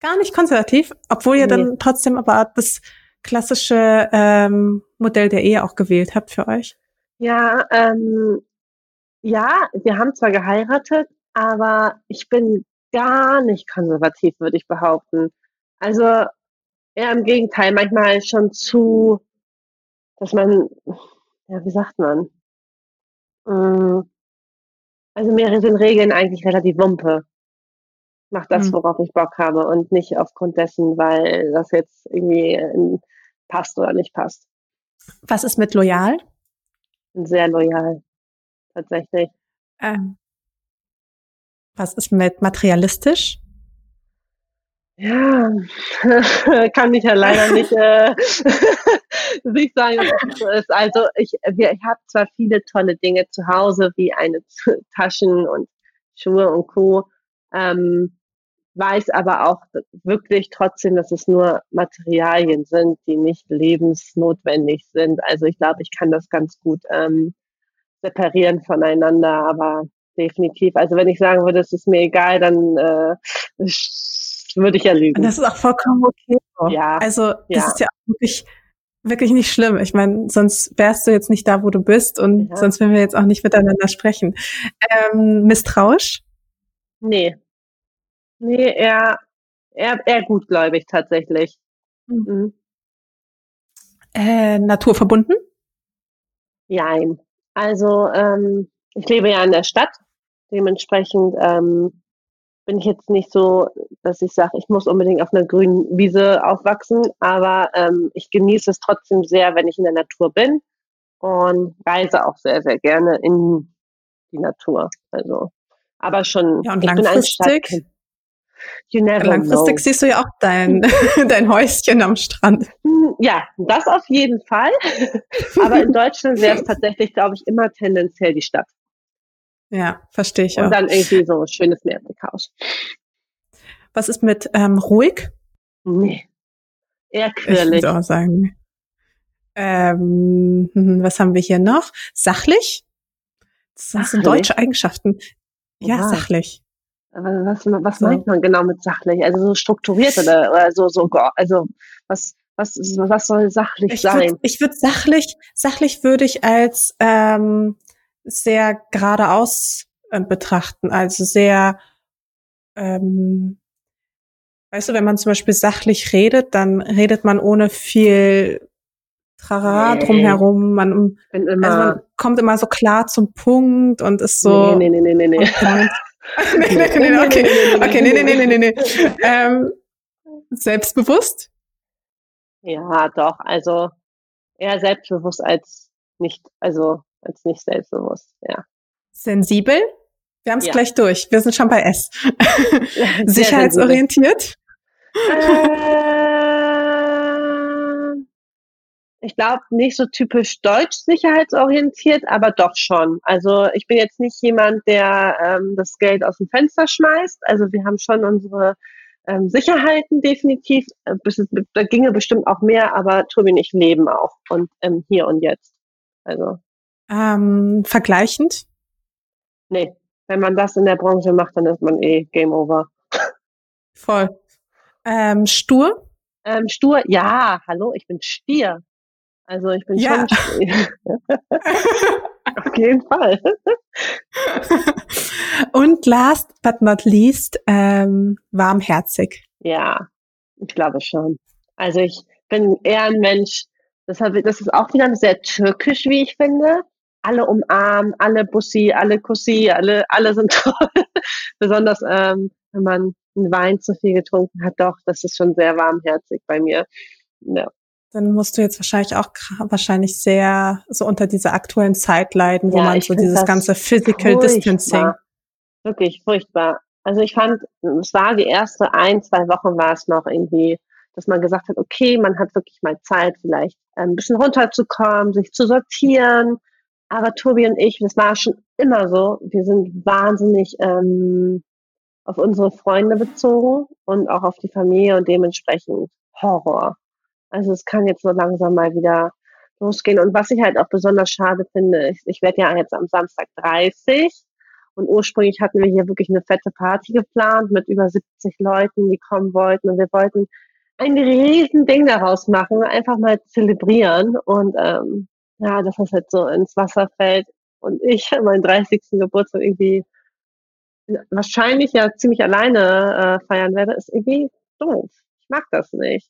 Gar nicht konservativ, obwohl ihr Nee. dann trotzdem aber das klassische ähm, Modell der Ehe auch gewählt habt für euch. Ja, ähm, ja, wir haben zwar geheiratet, aber ich bin gar nicht konservativ, würde ich behaupten. Also eher im Gegenteil, manchmal schon zu, dass man, ja, wie sagt man? Mm, Also mir sind Regeln eigentlich relativ Wumpe. Mach das, Hm. worauf ich Bock habe und nicht aufgrund dessen, weil das jetzt irgendwie äh, passt oder nicht passt. Was ist mit loyal? Sehr loyal, tatsächlich. Ähm, was ist mit materialistisch? Ja, kann ich ja leider nicht, äh, nicht sagen, was es so ist. Also ich, wir, ich habe zwar viele tolle Dinge zu Hause, wie eine Taschen und Schuhe und Co. Ähm, weiß aber auch wirklich trotzdem, dass es nur Materialien sind, die nicht lebensnotwendig sind. Also ich glaube, ich kann das ganz gut ähm, separieren voneinander, aber definitiv. Also wenn ich sagen würde, es ist mir egal, dann äh, würde ich ja Und lügen. das ist auch vollkommen okay. so. Ja, Also das ja. ist ja auch wirklich, wirklich nicht schlimm. Ich meine, sonst wärst du jetzt nicht da, wo du bist und Ja. sonst würden wir jetzt auch nicht miteinander sprechen. Ähm, misstrauisch? Nee. Nee, eher, eher, eher gutgläubig tatsächlich. Hm. Mhm. Äh, naturverbunden? Jein. Also ähm, ich lebe ja in der Stadt. Dementsprechend ähm, bin ich jetzt nicht so, dass ich sage, ich muss unbedingt auf einer grünen Wiese aufwachsen, aber ähm, ich genieße es trotzdem sehr, wenn ich in der Natur bin und reise auch sehr, sehr gerne in die Natur. Also, aber schon, Ja, und ich bin ein langfristig? Stadtkind. Langfristig know. siehst du ja auch dein, dein Häuschen am Strand. Hm, Ja, das auf jeden Fall. Aber in Deutschland wäre es tatsächlich, glaube ich, immer tendenziell die Stadt. Ja, verstehe ich Und auch. dann irgendwie so ein schönes Meerblickhaus. Was ist mit ähm, ruhig? Nee. Eher Ich quirlig. würde auch sagen. Ähm, hm, was haben wir hier noch? Sachlich? Das sind Sachlich? deutsche Eigenschaften. Ja, Oha. sachlich. Was, was So. meint man genau mit sachlich? Also so strukturiert oder, oder so, so, also was, was, was soll sachlich Ich sein? würde ich würd sachlich, sachlich würde ich als ähm, sehr geradeaus äh, betrachten. Also sehr, ähm, weißt du, wenn man zum Beispiel sachlich redet, dann redet man ohne viel Trara Nee. drumherum. Man, also man kommt immer so klar zum Punkt und ist so. nee, nee, nee, nee, nee, nee. nee, nee, nee, nee, okay. Okay, nee, nee, nee, nee, nee, nee. Ähm, selbstbewusst? Ja, doch, also eher selbstbewusst als nicht, also als nicht selbstbewusst, ja. Sensibel? Wir haben es Ja. gleich durch. Wir sind schon bei S. Sicherheitsorientiert? Äh, ich glaube, nicht so typisch deutsch sicherheitsorientiert, aber doch schon. Also ich bin jetzt nicht jemand, der ähm, das Geld aus dem Fenster schmeißt. Also wir haben schon unsere ähm, Sicherheiten definitiv. Äh, bis- Da ginge bestimmt auch mehr, aber Tobi und ich leben auch und ähm, hier und jetzt. Also Ähm, vergleichend? nee, wenn man das in der Branche macht, dann ist man eh Game Over. Voll. Ähm, stur? Ähm, stur, ja, hallo, ich bin Stier. Also ich bin Ja. schon. Auf jeden Fall. Und last but not least, ähm, warmherzig. Ja, ich glaube schon. Also ich bin eher ein Mensch, deshalb, das ist auch wieder sehr türkisch, wie ich finde. Alle umarmen, alle Bussi, alle Kussi, alle, alle sind toll. Besonders ähm, wenn man einen Wein zu viel getrunken hat, doch, das ist schon sehr warmherzig bei mir. Ja, Dann musst du jetzt wahrscheinlich auch wahrscheinlich sehr so unter dieser aktuellen Zeit leiden, wo Ja, man so dieses ganze Physical furchtbar. Distancing. Wirklich furchtbar. Also ich fand, es war die erste ein, zwei Wochen war es noch irgendwie, dass man gesagt hat, okay, man hat wirklich mal Zeit, vielleicht ein bisschen runterzukommen, sich zu sortieren. Aber Tobi und ich, das war schon immer so, wir sind wahnsinnig ähm, auf unsere Freunde bezogen und auch auf die Familie und dementsprechend Horror. Also es kann jetzt so langsam mal wieder losgehen. Und was ich halt auch besonders schade finde, ist, ich werde ja jetzt am Samstag 30 Und ursprünglich hatten wir hier wirklich eine fette Party geplant mit über 70 Leuten, die kommen wollten. Und wir wollten ein riesen Ding daraus machen, einfach mal zelebrieren. Und ähm, ja, dass das halt so ins Wasser fällt und ich meinen 30. Geburtstag irgendwie wahrscheinlich ja ziemlich alleine äh, feiern werde, ist irgendwie doof. Ich mag das nicht.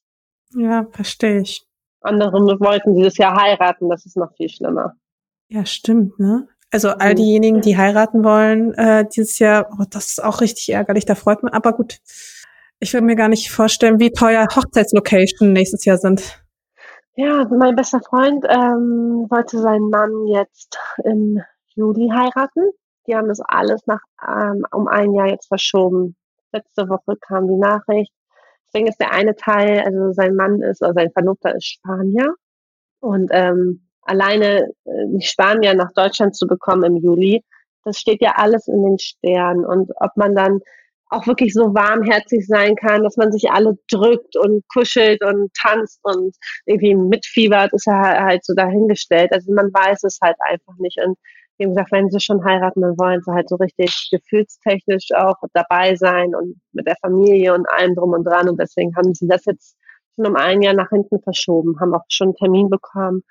Ja, verstehe ich. Andere wollten dieses Jahr heiraten, das ist noch viel schlimmer. Ja, stimmt, ne? Also all mhm. diejenigen, die heiraten wollen, äh, dieses Jahr, oh, das ist auch richtig ärgerlich, da freut man. Aber gut, ich will mir gar nicht vorstellen, wie teuer Hochzeitslocation nächstes Jahr sind. Ja, mein bester Freund ähm, wollte seinen Mann jetzt im Juli heiraten. Die haben das alles nach ähm, um ein Jahr jetzt verschoben. Letzte Woche kam die Nachricht. Deswegen ist der eine Teil, also sein Mann ist, oder sein Verlobter ist Spanier. Und ähm, alleine äh, die Spanier nach Deutschland zu bekommen im Juli, das steht ja alles in den Sternen. Und ob man dann auch wirklich so warmherzig sein kann, dass man sich alle drückt und kuschelt und tanzt und irgendwie mitfiebert, ist ja halt so dahingestellt. Also man weiß es halt einfach nicht. Und wie gesagt, wenn sie schon heiraten, dann wollen sie halt so richtig gefühlstechnisch auch dabei sein und mit der Familie und allem drum und dran. Und deswegen haben sie das jetzt schon um ein Jahr nach hinten verschoben, haben auch schon einen Termin bekommen.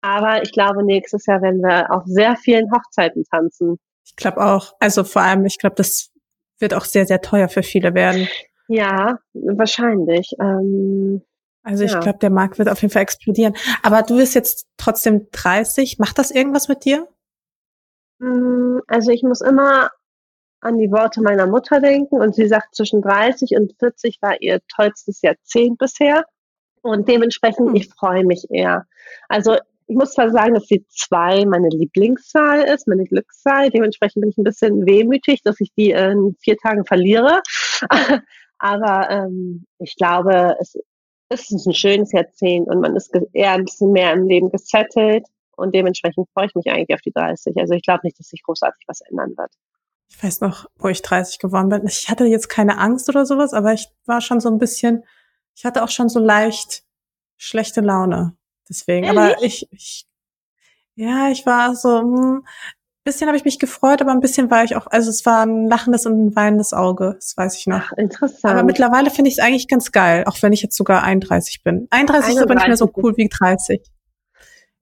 Aber ich glaube, nächstes Jahr werden wir auf sehr vielen Hochzeiten tanzen. Ich glaube auch. Also vor allem, ich glaube, das wird auch sehr, sehr teuer für viele werden. Ja, wahrscheinlich. Ähm, also ich ja. glaube, der Markt wird auf jeden Fall explodieren. Aber du bist jetzt trotzdem 30. Macht das irgendwas mit dir? Mm, also ich muss immer an die Worte meiner Mutter denken und sie sagt, zwischen 30 und 40 war ihr tollstes Jahrzehnt bisher. Und dementsprechend, hm. ich freue mich eher. Also ich muss zwar sagen, dass die zwei meine Lieblingszahl ist, meine Glückszahl. Dementsprechend bin ich ein bisschen wehmütig, dass ich die in vier Tagen verliere. Aber ähm, ich glaube, es, es ist ein schönes Jahrzehnt und man ist eher ein bisschen mehr im Leben gesettelt. Und dementsprechend freue ich mich eigentlich auf die 30. Also ich glaube nicht, dass sich großartig was ändern wird. Ich weiß noch, wo ich 30 geworden bin. Ich hatte jetzt keine Angst oder sowas, aber ich war schon so ein bisschen, ich hatte auch schon so leicht schlechte Laune. Deswegen, Ehrlich? aber ich, ich, ja, ich war so, hm, bisschen habe ich mich gefreut, aber ein bisschen war ich auch, also es war ein lachendes und ein weinendes Auge, das weiß ich noch. Ach, interessant. Aber mittlerweile finde ich es eigentlich ganz geil, auch wenn ich jetzt sogar 31 bin. 31 ist aber nicht mehr so cool wie 30.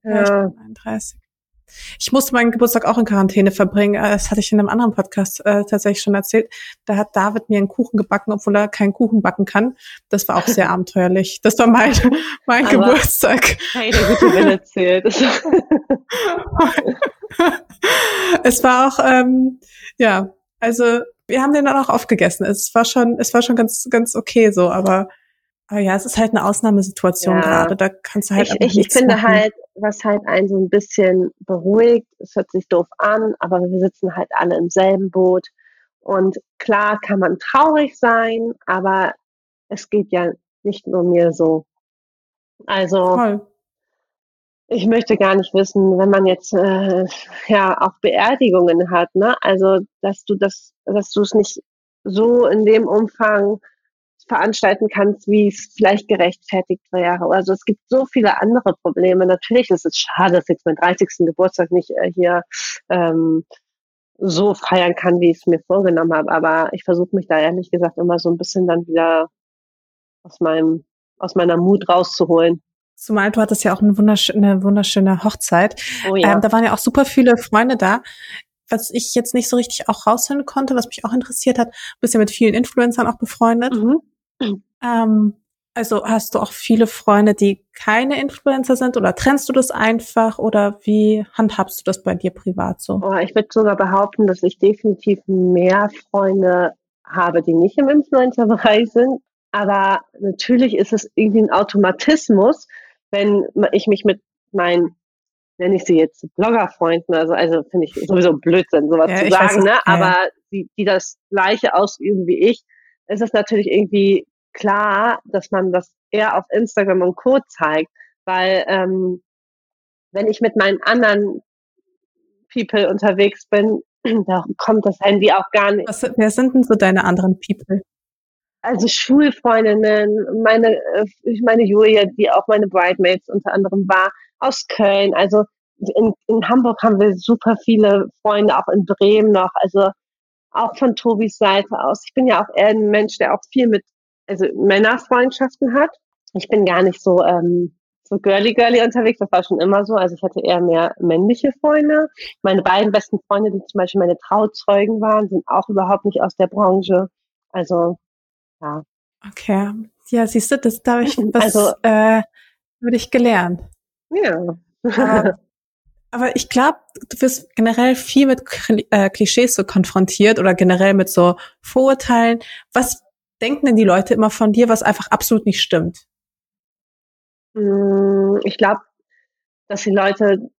Ja, ich bin 31. Ich musste meinen Geburtstag auch in Quarantäne verbringen. Äh, das hatte ich in einem anderen Podcast äh, tatsächlich schon erzählt. Da hat David mir einen Kuchen gebacken, obwohl er keinen Kuchen backen kann. Das war auch sehr abenteuerlich. Das war mein, mein Aber, Geburtstag. Hey, der gute Wille erzählt. es war auch, ähm, ja, also wir haben den dann auch aufgegessen. Es war schon, es war schon ganz, ganz okay so, aber aber ja, es ist halt eine Ausnahmesituation ja. gerade. Da kannst du halt ich, ich, ich finde machen. halt, was halt einen so ein bisschen beruhigt, es hört sich doof an, aber wir sitzen halt alle im selben Boot. Und klar kann man traurig sein, aber es geht ja nicht nur mir so. Also Voll. ich möchte gar nicht wissen, wenn man jetzt äh, ja auch Beerdigungen hat, ne? Also dass du das, dass du es nicht so in dem Umfang veranstalten kannst, wie es vielleicht gerechtfertigt wäre. Also es gibt so viele andere Probleme. Natürlich ist es schade, dass ich meinen 30. Geburtstag nicht äh, hier ähm, so feiern kann, wie ich es mir vorgenommen habe. Aber ich versuche mich da ehrlich gesagt immer so ein bisschen dann wieder aus meinem, aus meiner Mut rauszuholen. Zumal du hattest ja auch eine wunderschöne, eine wunderschöne Hochzeit. Oh ja. Ähm, da waren ja auch super viele Freunde da was ich jetzt nicht so richtig auch raushören konnte, was mich auch interessiert hat, bist ja mit vielen Influencern auch befreundet. Mhm. Ähm, also hast du auch viele Freunde, die keine Influencer sind oder trennst du das einfach oder wie handhabst du das bei dir privat so? Oh, ich würde sogar behaupten, dass ich definitiv mehr Freunde habe, die nicht im Influencer-Bereich sind. Aber natürlich ist es irgendwie ein Automatismus, wenn ich mich mit meinen, nenne ich sie jetzt Bloggerfreunden, also, also finde ich sowieso Blödsinn, sowas ja, zu sagen, weiß, ne? Ja. aber die, die das Gleiche ausüben wie ich, ist es natürlich irgendwie klar, dass man das eher auf Instagram und Co. zeigt, weil ähm, wenn ich mit meinen anderen People unterwegs bin, da kommt das Handy auch gar nicht. Was, wer sind denn so deine anderen People? Also Schulfreundinnen, meine, äh, meine Julia, die auch meine Bridemates unter anderem war, aus Köln. Also in, in Hamburg haben wir super viele Freunde, auch in Bremen noch. Also auch von Tobis Seite aus. Ich bin ja auch eher ein Mensch, der auch viel mit also Männerfreundschaften hat. Ich bin gar nicht so ähm, so girly girly unterwegs. Das war schon immer so. Also ich hatte eher mehr männliche Freunde. Meine beiden besten Freunde, die zum Beispiel meine Trauzeugen waren, sind auch überhaupt nicht aus der Branche. Also ja. Okay. Ja, siehst du, das da habe ich was also, äh, würde ich gelernt. Ja. Aber, aber ich glaube, du wirst generell viel mit äh, Klischees so konfrontiert oder generell mit so Vorurteilen. Was denken denn die Leute immer von dir, was einfach absolut nicht stimmt? Hm, ich glaube, dass die Leute,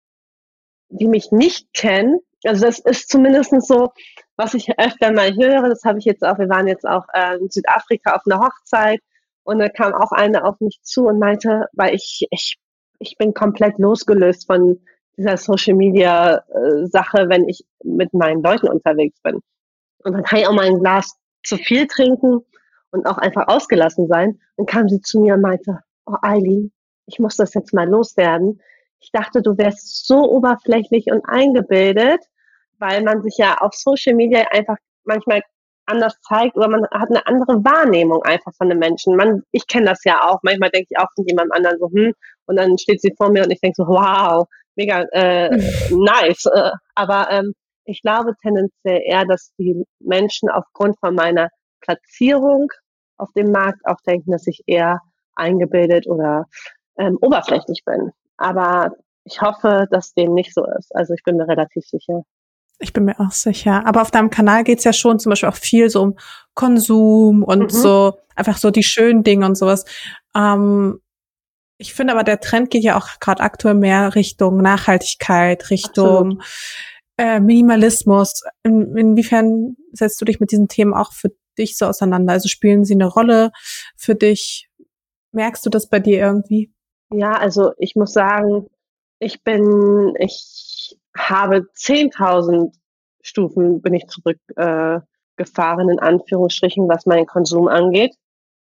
die mich nicht kennen, also das ist zumindest so, was ich öfter mal höre, das habe ich jetzt auch, wir waren jetzt auch äh, in Südafrika auf einer Hochzeit und da kam auch eine auf mich zu und meinte, weil ich, ich, ich bin komplett losgelöst von dieser Social Media äh, Sache, wenn ich mit meinen Leuten unterwegs bin. Und dann kann ich auch mal ein Glas zu viel trinken und auch einfach ausgelassen sein. Dann kam sie zu mir und meinte, oh Eileen, ich muss das jetzt mal loswerden. Ich dachte, du wärst so oberflächlich und eingebildet, weil man sich ja auf Social Media einfach manchmal anders zeigt oder man hat eine andere Wahrnehmung einfach von den Menschen. Man, ich kenne das ja auch. Manchmal denke ich auch von jemandem anderen so, hm, und dann steht sie vor mir und ich denke so, wow, mega äh, nice. Äh, aber ähm, ich glaube tendenziell eher, dass die Menschen aufgrund von meiner Platzierung auf dem Markt auch denken, dass ich eher eingebildet oder ähm, oberflächlich bin. Aber ich hoffe, dass dem nicht so ist. Also ich bin mir relativ sicher. Ich bin mir auch sicher. Aber auf deinem Kanal geht's ja schon zum Beispiel auch viel so um Konsum und mhm. so einfach so die schönen Dinge und sowas. Ähm, ich finde aber, der Trend geht ja auch gerade aktuell mehr Richtung Nachhaltigkeit, Richtung äh, Minimalismus. In, inwiefern setzt du dich mit diesen Themen auch für dich so auseinander? Also spielen sie eine Rolle für dich? Merkst du das bei dir irgendwie? Ja, also ich muss sagen, ich bin, ich habe 10.000 Stufen bin ich zurückgefahren, äh, in Anführungsstrichen, was meinen Konsum angeht.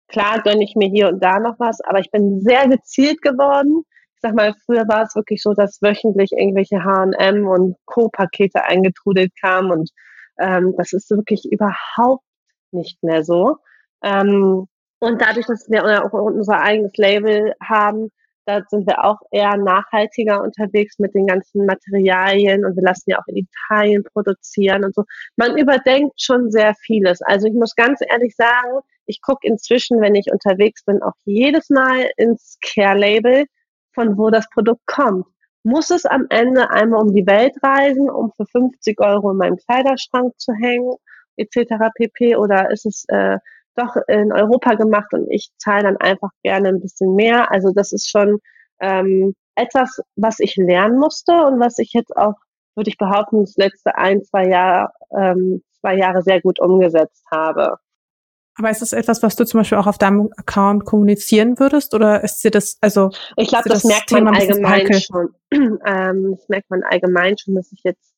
Klar gönne ich mir hier und da noch was, aber ich bin sehr gezielt geworden. Ich sag mal, früher war es wirklich so, dass wöchentlich irgendwelche H&M und Co-Pakete eingetrudelt kamen und ähm, das ist wirklich überhaupt nicht mehr so. Ähm, und dadurch, dass wir auch unser eigenes Label haben, da sind wir auch eher nachhaltiger unterwegs mit den ganzen Materialien und wir lassen ja auch in Italien produzieren und so. Man überdenkt schon sehr vieles. Also ich muss ganz ehrlich sagen, ich gucke inzwischen, wenn ich unterwegs bin, auch jedes Mal ins Care-Label, von wo das Produkt kommt. Muss es am Ende einmal um die Welt reisen, um für 50 Euro in meinem Kleiderschrank zu hängen, etc. pp. Oder ist es äh, doch in Europa gemacht und ich zahle dann einfach gerne ein bisschen mehr. Also das ist schon ähm, etwas, was ich lernen musste und was ich jetzt auch, würde ich behaupten, das letzte ein, zwei Jahre, ähm, zwei Jahre sehr gut umgesetzt habe. Aber ist das etwas, was du zum Beispiel auch auf deinem Account kommunizieren würdest oder ist dir das, also? Ich glaube, das, das, merkt Thema man allgemein schon. ähm, das merkt man allgemein schon, dass ich jetzt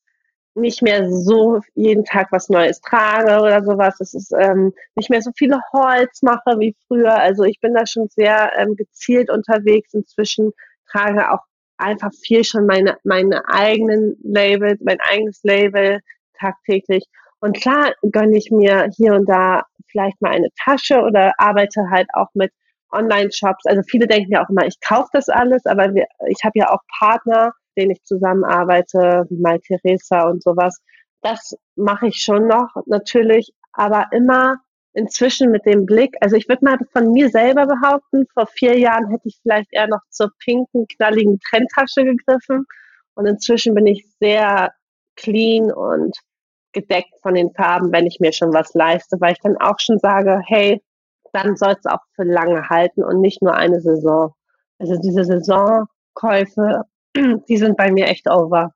nicht mehr so jeden Tag was Neues trage oder sowas. Es ist ähm, nicht mehr so viele Holz mache wie früher. Also ich bin da schon sehr ähm, gezielt unterwegs. Inzwischen trage auch einfach viel schon meine, meine eigenen Labels, mein eigenes Label tagtäglich. Und klar gönne ich mir hier und da vielleicht mal eine Tasche oder arbeite halt auch mit Online-Shops. Also viele denken ja auch immer, ich kaufe das alles, aber wir, ich habe ja auch Partner, denen ich zusammenarbeite, wie Mal Theresa und sowas. Das mache ich schon noch natürlich, aber immer inzwischen mit dem Blick, also ich würde mal von mir selber behaupten, vor vier Jahren hätte ich vielleicht eher noch zur pinken, knalligen Trendtasche gegriffen und inzwischen bin ich sehr clean und gedeckt von den Farben, wenn ich mir schon was leiste, weil ich dann auch schon sage, hey, dann soll es auch für lange halten und nicht nur eine Saison. Also diese Saisonkäufe die sind bei mir echt over.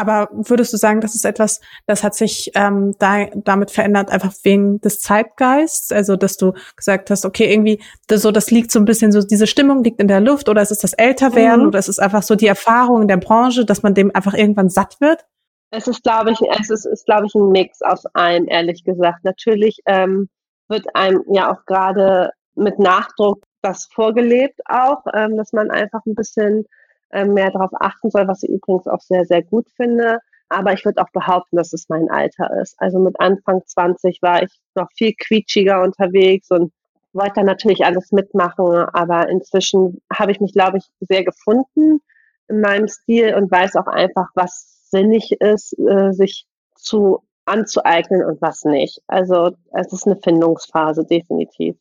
Aber würdest du sagen, das ist etwas, das hat sich ähm, da, damit verändert, einfach wegen des Zeitgeists? Also, dass du gesagt hast, okay, irgendwie, das, so, das liegt so ein bisschen so, diese Stimmung liegt in der Luft oder ist es das Älterwerden mhm. oder ist es einfach so die Erfahrung in der Branche, dass man dem einfach irgendwann satt wird? Es ist, glaube ich, es ist, ist glaube ich, ein Mix aus allem, ehrlich gesagt. Natürlich ähm, wird einem ja auch gerade mit Nachdruck das vorgelebt auch, ähm, dass man einfach ein bisschen mehr darauf achten soll, was ich übrigens auch sehr, sehr gut finde. aber ich würde auch behaupten, dass es mein Alter ist. Also mit Anfang 20 war ich noch viel quietschiger unterwegs und wollte dann natürlich alles mitmachen, aber inzwischen habe ich mich, glaube ich, sehr gefunden in meinem Stil und weiß auch einfach, was sinnig ist, äh, sich zu anzueignen und was nicht. Also es ist eine Findungsphase, definitiv.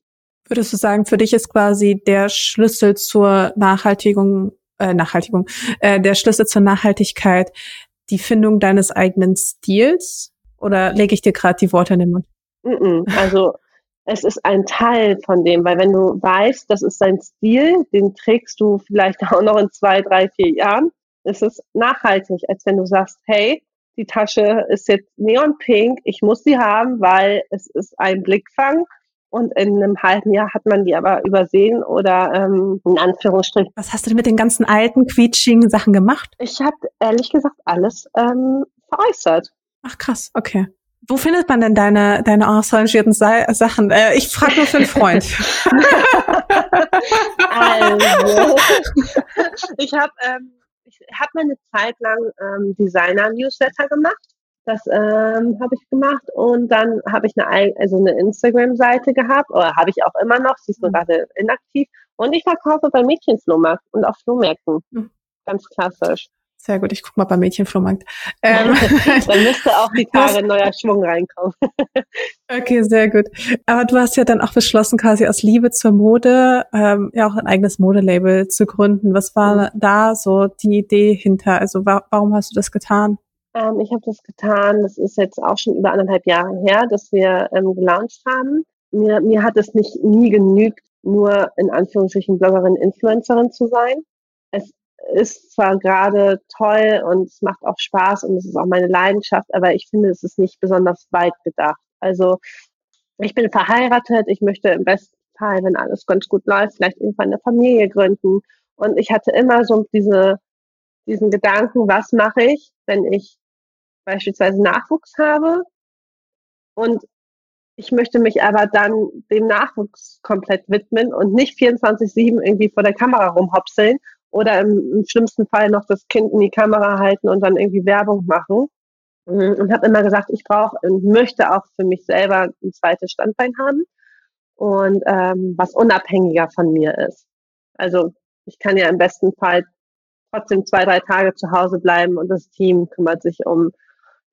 Würdest du sagen, für dich ist quasi der Schlüssel zur Nachhaltigung, äh, Nachhaltigung, äh, der Schlüssel zur Nachhaltigkeit die Findung deines eigenen Stils? Oder lege ich dir gerade die Worte in den Mund? Also es ist ein Teil von dem, weil wenn du weißt, das ist dein Stil, den trägst du vielleicht auch noch in zwei, drei, vier Jahren, ist es nachhaltig, als wenn du sagst, hey, die Tasche ist jetzt neonpink, ich muss sie haben, weil es ist ein Blickfang und in einem halben Jahr hat man die aber übersehen oder ähm, in Anführungsstrichen. Was hast du denn mit den ganzen alten, quietschigen Sachen gemacht? Ich habe ehrlich gesagt alles ähm, veräußert. Ach krass, okay. Wo findet man denn deine, deine arrangierten Sachen? Äh, ich frage nur für einen Freund. also, ich habe ähm, ich hab mal eine Zeit lang ähm, Designer-Newsletter gemacht das ähm, habe ich gemacht und dann habe ich eine, also eine Instagram-Seite gehabt, oder habe ich auch immer noch, sie ist nur mhm. gerade inaktiv. Und ich verkaufe bei Mädchenflohmarkt und auf Flohmärkten. Mhm. Ganz klassisch. Sehr gut, ich gucke mal beim Mädchenflohmarkt. Ähm, dann müsste auch die Tage neuer Schwung reinkommen. okay, sehr gut. Aber du hast ja dann auch beschlossen, quasi aus Liebe zur Mode ähm, ja auch ein eigenes Modelabel zu gründen. Was war mhm. da so die Idee hinter? Also wa warum hast du das getan? Ähm, ich habe das getan, das ist jetzt auch schon über anderthalb Jahre her, dass wir ähm, gelauncht haben. Mir, mir hat es nicht nie genügt, nur in Anführungsstrichen Bloggerin, Influencerin zu sein. Es ist zwar gerade toll und es macht auch Spaß und es ist auch meine Leidenschaft, aber ich finde, es ist nicht besonders weit gedacht. Also ich bin verheiratet, ich möchte im besten Fall, wenn alles ganz gut läuft, vielleicht irgendwann eine Familie gründen. Und ich hatte immer so diese, diesen Gedanken, was mache ich, wenn ich beispielsweise Nachwuchs habe und ich möchte mich aber dann dem Nachwuchs komplett widmen und nicht 24-7 irgendwie vor der Kamera rumhopseln oder im, im, schlimmsten Fall noch das Kind in die Kamera halten und dann irgendwie Werbung machen. Und habe immer gesagt, ich brauche und möchte auch für mich selber ein zweites Standbein haben und ähm, was unabhängiger von mir ist. Also ich kann ja im besten Fall trotzdem zwei, drei Tage zu Hause bleiben und das Team kümmert sich um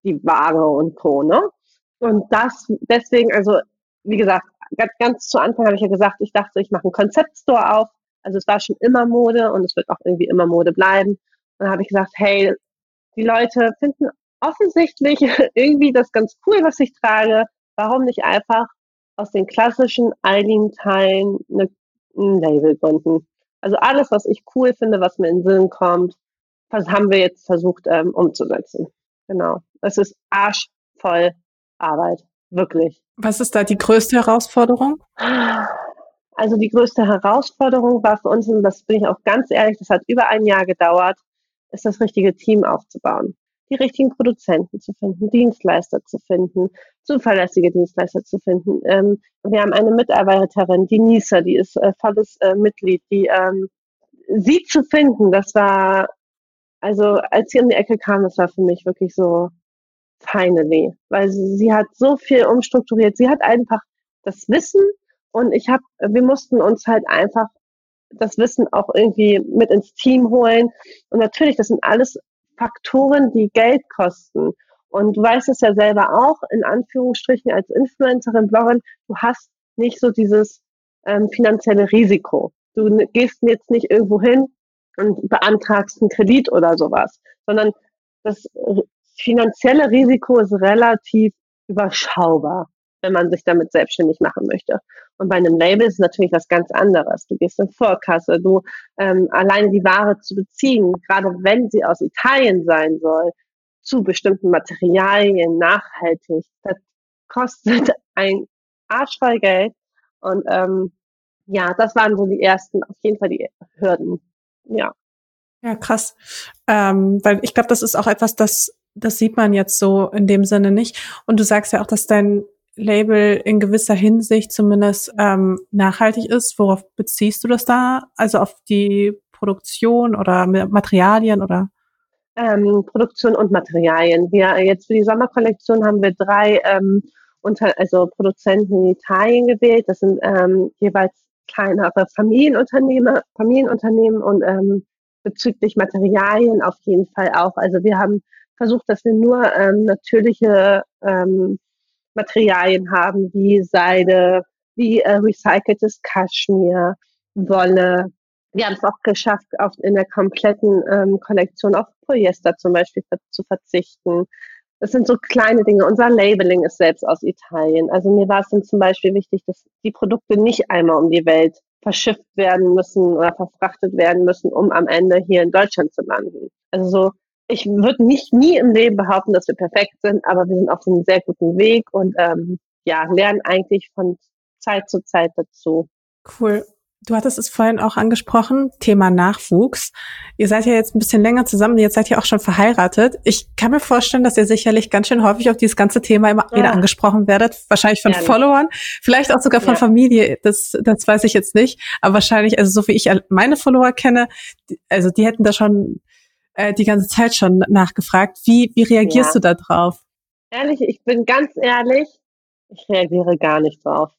die Ware und Co. Ne? Und das deswegen, also wie gesagt, ganz, ganz zu Anfang habe ich ja gesagt, ich dachte, ich mache einen Konzeptstore auf. Also es war schon immer Mode und es wird auch irgendwie immer Mode bleiben. Und dann habe ich gesagt, hey, die Leute finden offensichtlich irgendwie das ganz cool, was ich trage. Warum nicht einfach aus den klassischen Eileen-Teilen ein Label gründen? Also alles, was ich cool finde, was mir in den Sinn kommt, das haben wir jetzt versucht ähm, umzusetzen. Genau. Es ist arschvoll Arbeit. Wirklich. Was ist da die größte Herausforderung? Also die größte Herausforderung war für uns, und das bin ich auch ganz ehrlich, das hat über ein Jahr gedauert, ist das richtige Team aufzubauen. Die richtigen Produzenten zu finden, Dienstleister zu finden, zuverlässige Dienstleister zu finden. Ähm, wir haben eine Mitarbeiterin, die Nisa, die ist äh, volles äh, Mitglied, die ähm, sie zu finden, das war also als sie um die Ecke kam, das war für mich wirklich so finally, weil sie, sie hat so viel umstrukturiert. Sie hat einfach das Wissen und ich habe, wir mussten uns halt einfach das Wissen auch irgendwie mit ins Team holen. Und natürlich, das sind alles Faktoren, die Geld kosten. Und du weißt es ja selber auch, in Anführungsstrichen als Influencerin, Bloggerin, du hast nicht so dieses ähm, finanzielle Risiko. Du gehst jetzt nicht irgendwo hin und beantragst einen Kredit oder sowas, sondern das finanzielle Risiko ist relativ überschaubar, wenn man sich damit selbstständig machen möchte. Und bei einem Label ist es natürlich was ganz anderes. Du gehst in Vorkasse, du ähm, alleine die Ware zu beziehen, gerade wenn sie aus Italien sein soll, zu bestimmten Materialien nachhaltig, das kostet ein Arsch voll Geld. Und ähm, ja, das waren so die ersten, auf jeden Fall die Hürden. Ja. Ja, krass. Ähm, weil ich glaube, das ist auch etwas, das, das sieht man jetzt so in dem Sinne nicht. Und du sagst ja auch, dass dein Label in gewisser Hinsicht zumindest ähm, nachhaltig ist. Worauf beziehst du das da? Also auf die Produktion oder Materialien oder? ähm, Produktion und Materialien. Wir jetzt für die Sommerkollektion haben wir drei ähm, unter, also Produzenten in Italien gewählt. Das sind ähm, jeweils kleinere Familienunternehmer, Familienunternehmen und ähm, bezüglich Materialien auf jeden Fall auch. Also wir haben versucht, dass wir nur ähm, natürliche ähm, Materialien haben, wie Seide, wie äh, recyceltes Kaschmir, Wolle. Wir haben es auch geschafft, auf, in der kompletten ähm, Kollektion auf Polyester zum Beispiel zu verzichten. Das sind so kleine Dinge. Unser Labeling ist selbst aus Italien. Also mir war es dann zum Beispiel wichtig, dass die Produkte nicht einmal um die Welt verschifft werden müssen oder verfrachtet werden müssen, um am Ende hier in Deutschland zu landen. Also so, ich würde nicht nie im Leben behaupten, dass wir perfekt sind, aber wir sind auf einem sehr guten Weg und ähm, ja, lernen eigentlich von Zeit zu Zeit dazu. Cool. Du hattest es vorhin auch angesprochen, Thema Nachwuchs. Ihr seid ja jetzt ein bisschen länger zusammen, jetzt seid ihr auch schon verheiratet. Ich kann mir vorstellen, dass ihr sicherlich ganz schön häufig auf dieses ganze Thema immer ja. wieder angesprochen werdet. Wahrscheinlich von Ehrlich. Followern, vielleicht auch sogar von ja. Familie. Das, das weiß ich jetzt nicht. Aber wahrscheinlich, also so wie ich meine Follower kenne, also die hätten da schon äh, die ganze Zeit schon nachgefragt. Wie, wie reagierst ja. du da drauf? Ehrlich, ich bin ganz ehrlich, ich reagiere gar nicht drauf.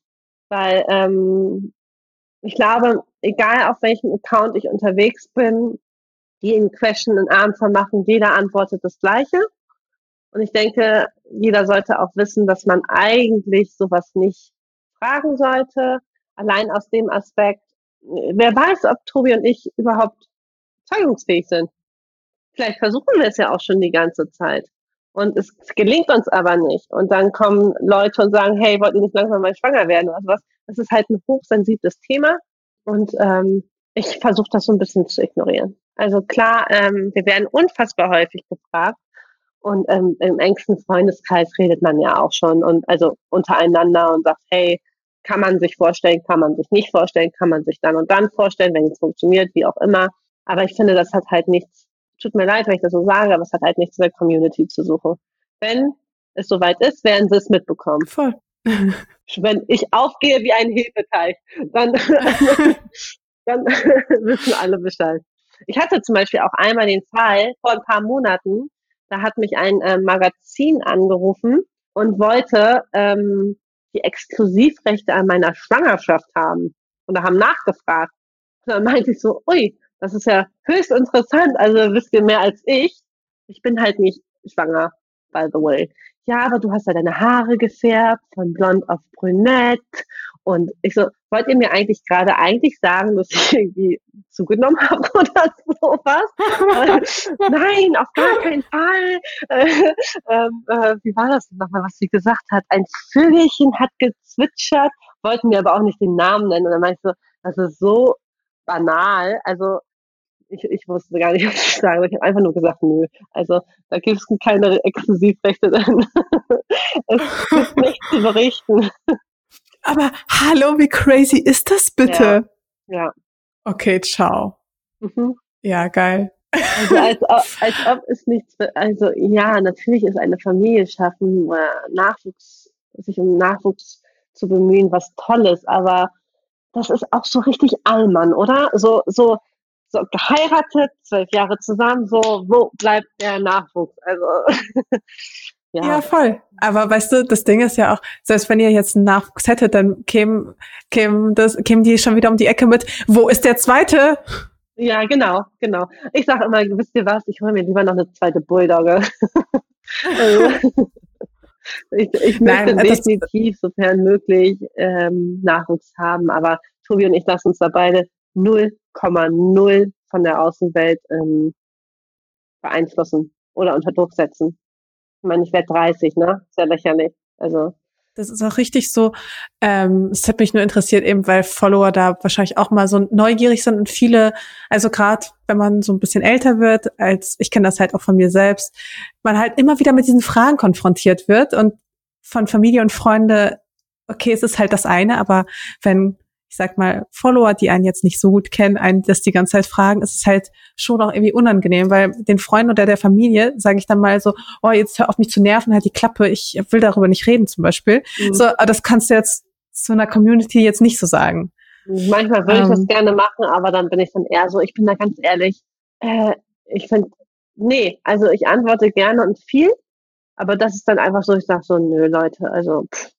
Weil ähm, ich glaube, egal auf welchem Account ich unterwegs bin, die in Question and Answer machen, jeder antwortet das Gleiche. Und ich denke, jeder sollte auch wissen, dass man eigentlich sowas nicht fragen sollte. Allein aus dem Aspekt, wer weiß, ob Tobi und ich überhaupt zeugungsfähig sind. Vielleicht versuchen wir es ja auch schon die ganze Zeit. Und es gelingt uns aber nicht. Und dann kommen Leute und sagen, hey, wollten nicht langsam mal schwanger werden oder was. Das ist halt ein hochsensibles Thema. Und ähm, ich versuche das so ein bisschen zu ignorieren. Also klar, ähm, wir werden unfassbar häufig gefragt. Und ähm, im engsten Freundeskreis redet man ja auch schon und also untereinander und sagt, hey, kann man sich vorstellen, kann man sich nicht vorstellen, kann man sich dann und dann vorstellen, wenn es funktioniert, wie auch immer. Aber ich finde, das hat halt nichts tut mir leid, wenn ich das so sage, aber es hat halt nichts mit der Community zu suchen. Wenn es soweit ist, werden sie es mitbekommen. Voll. wenn ich aufgehe wie ein Hefeteig, dann, dann wissen alle Bescheid. Ich hatte zum Beispiel auch einmal den Fall vor ein paar Monaten, da hat mich ein äh, Magazin angerufen und wollte ähm, die Exklusivrechte an meiner Schwangerschaft haben. Und da haben nachgefragt. Und dann meinte ich so, ui, das ist ja höchst interessant. Also wisst ihr mehr als ich. Ich bin halt nicht schwanger, by the way. Ja, aber du hast ja deine Haare gefärbt von blond auf brünett. Und ich so, wollt ihr mir eigentlich gerade eigentlich sagen, dass ich irgendwie zugenommen habe oder sowas? Nein, auf gar keinen Fall. Äh, äh, wie war das nochmal, was sie gesagt hat? Ein Vögelchen hat gezwitschert, wollten mir aber auch nicht den Namen nennen. Und dann meinte ich so, das ist so banal. Also ich, ich wusste gar nicht, was ich sagen soll. Ich habe einfach nur gesagt, nö. Also da gibt es keine Exklusivrechte. es gibt nichts zu berichten. Aber hallo, wie crazy ist das bitte? Ja. ja. Okay, ciao. Mhm. Ja, geil. Also als ob, als ob es nichts, also ja, natürlich ist eine Familie schaffen, Nachwuchs, sich um Nachwuchs zu bemühen, was Tolles, aber das ist auch so richtig Allmann, oder? So, so, so geheiratet, zwölf Jahre zusammen, so, wo bleibt der Nachwuchs? Also, ja. ja, voll. Aber weißt du, das Ding ist ja auch, selbst wenn ihr jetzt einen Nachwuchs hättet, dann kämen, kämen, das, kämen die schon wieder um die Ecke mit, wo ist der zweite? Ja, genau, genau. Ich sage immer, wisst ihr was, ich hole mir lieber noch eine zweite Bulldogge. also, ich, ich möchte Nein, definitiv, sofern möglich, ähm, Nachwuchs haben, aber Tobi und ich lassen uns da beide 0,0 von der Außenwelt ähm, beeinflussen oder unter Druck setzen. Ich meine, ich werde 30, ne? Sehr lächerlich. Also. Das ist auch richtig so. Ähm, es hat mich nur interessiert, eben weil Follower da wahrscheinlich auch mal so neugierig sind und viele, also gerade wenn man so ein bisschen älter wird, als ich kenne das halt auch von mir selbst, man halt immer wieder mit diesen Fragen konfrontiert wird und von Familie und Freunde, okay, es ist halt das eine, aber wenn ich sag mal, Follower, die einen jetzt nicht so gut kennen, einen das die ganze Zeit fragen, ist es halt schon auch irgendwie unangenehm, weil den Freunden oder der Familie sage ich dann mal so, oh, jetzt hör auf mich zu nerven, halt die Klappe, ich will darüber nicht reden zum Beispiel. Mhm. So, aber das kannst du jetzt zu einer Community jetzt nicht so sagen. Manchmal würde ich das ähm. gerne machen, aber dann bin ich dann eher so, ich bin da ganz ehrlich, äh, ich finde nee, also ich antworte gerne und viel, aber das ist dann einfach so, ich sage so, nö, Leute, also pff,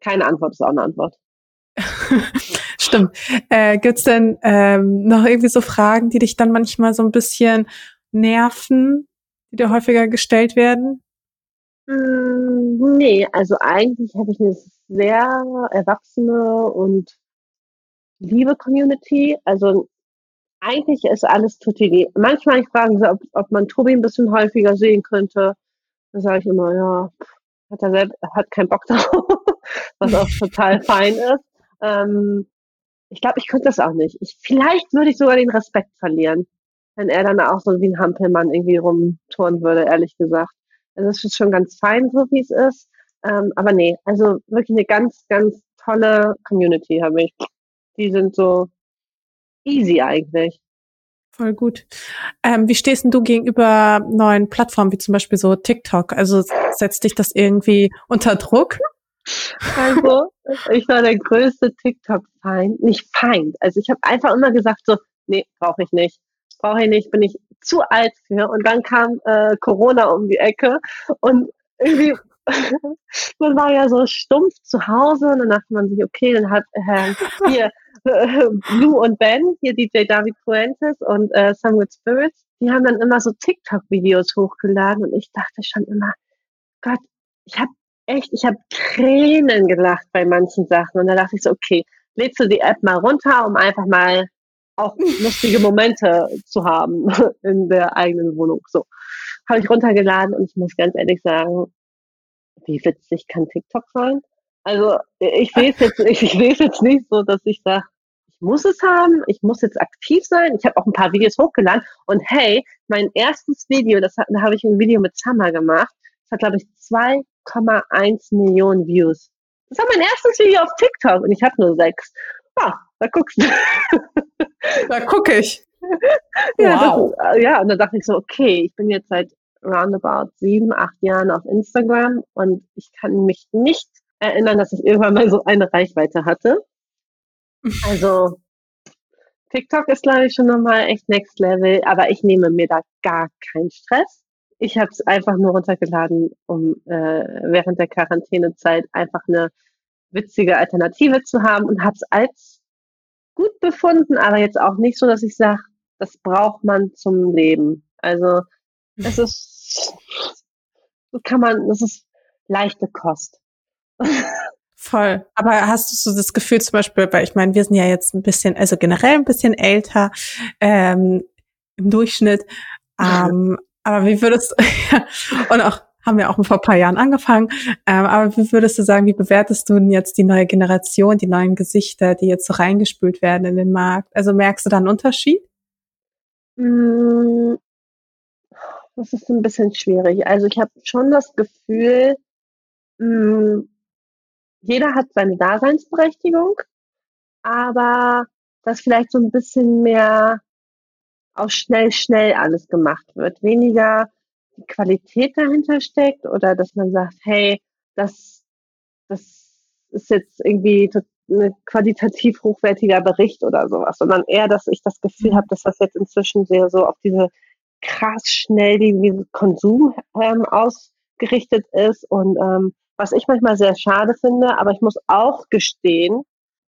keine Antwort ist auch eine Antwort. Stimmt. Äh, gibt's denn ähm, noch irgendwie so Fragen, die dich dann manchmal so ein bisschen nerven, die dir häufiger gestellt werden? Mm, nee, also eigentlich habe ich eine sehr erwachsene und liebe Community. Also eigentlich ist alles tutti. Manchmal fragen sie, ob, ob man Tobi ein bisschen häufiger sehen könnte. Da sage ich immer, ja, hat er selbst, hat keinen Bock drauf, was auch total fein ist. Ähm, ich glaube, ich könnte das auch nicht. Ich, vielleicht würde ich sogar den Respekt verlieren, wenn er dann auch so wie ein Hampelmann irgendwie rumtouren würde, ehrlich gesagt. Also es ist schon ganz fein, so wie es ist. Ähm, aber nee, also wirklich eine ganz, ganz tolle Community habe ich. Die sind so easy eigentlich. Voll gut. Ähm, wie stehst denn du gegenüber neuen Plattformen wie zum Beispiel so TikTok? Also setzt dich das irgendwie unter Druck? Also, ich war der größte TikTok-Feind. Nicht Feind. Also ich habe einfach immer gesagt so, nee, brauche ich nicht. Brauche ich nicht, bin ich zu alt für. Und dann kam äh, Corona um die Ecke und irgendwie man war ja so stumpf zu Hause und dann dachte man sich, okay, dann hat äh, hier Blue und Ben, hier DJ David Fuentes und äh, with Spirits, die haben dann immer so TikTok-Videos hochgeladen und ich dachte schon immer, Gott, ich habe echt, ich habe Tränen gelacht bei manchen Sachen und da dachte ich so, okay, lädst du die App mal runter, um einfach mal auch lustige Momente zu haben in der eigenen Wohnung. So habe ich runtergeladen und ich muss ganz ehrlich sagen, wie witzig kann TikTok sein? Also ich sehe es jetzt, ich, ich sehe es jetzt nicht so, dass ich sage, ich muss es haben, ich muss jetzt aktiv sein. Ich habe auch ein paar Videos hochgeladen und hey, mein erstes Video, das da habe ich ein Video mit Summer gemacht. Das hat glaube ich 2,1 Millionen Views. Das war mein erstes Video auf TikTok und ich habe nur sechs. Ah, da guckst du. Da gucke ich. ja, wow. das, ja, und dann dachte ich so, okay, ich bin jetzt seit roundabout sieben, acht Jahren auf Instagram und ich kann mich nicht erinnern, dass ich irgendwann mal so eine Reichweite hatte. Also TikTok ist, glaube ich, schon nochmal echt Next Level, aber ich nehme mir da gar keinen Stress. Ich habe es einfach nur runtergeladen, um äh, während der Quarantänezeit einfach eine witzige Alternative zu haben und habe es als gut befunden, aber jetzt auch nicht so, dass ich sage, das braucht man zum Leben. Also es ist, so kann man, das ist leichte Kost. Voll. Aber hast du so das Gefühl zum Beispiel, weil ich meine, wir sind ja jetzt ein bisschen, also generell ein bisschen älter ähm, im Durchschnitt. Ähm, aber wie würdest du, und auch haben wir auch vor ein paar Jahren angefangen, ähm, aber wie würdest du sagen, wie bewertest du denn jetzt die neue Generation, die neuen Gesichter, die jetzt so reingespült werden in den Markt? Also merkst du da einen Unterschied? Mm, das ist ein bisschen schwierig. Also ich habe schon das Gefühl, mm, jeder hat seine Daseinsberechtigung, aber dass vielleicht so ein bisschen mehr auf schnell, schnell alles gemacht wird. Weniger die Qualität dahinter steckt oder dass man sagt, hey, das, das ist jetzt irgendwie ein qualitativ hochwertiger Bericht oder sowas, sondern eher, dass ich das Gefühl mhm. habe, dass das jetzt inzwischen sehr so auf diese krass schnell die Konsum ähm, ausgerichtet ist und ähm, was ich manchmal sehr schade finde, aber ich muss auch gestehen,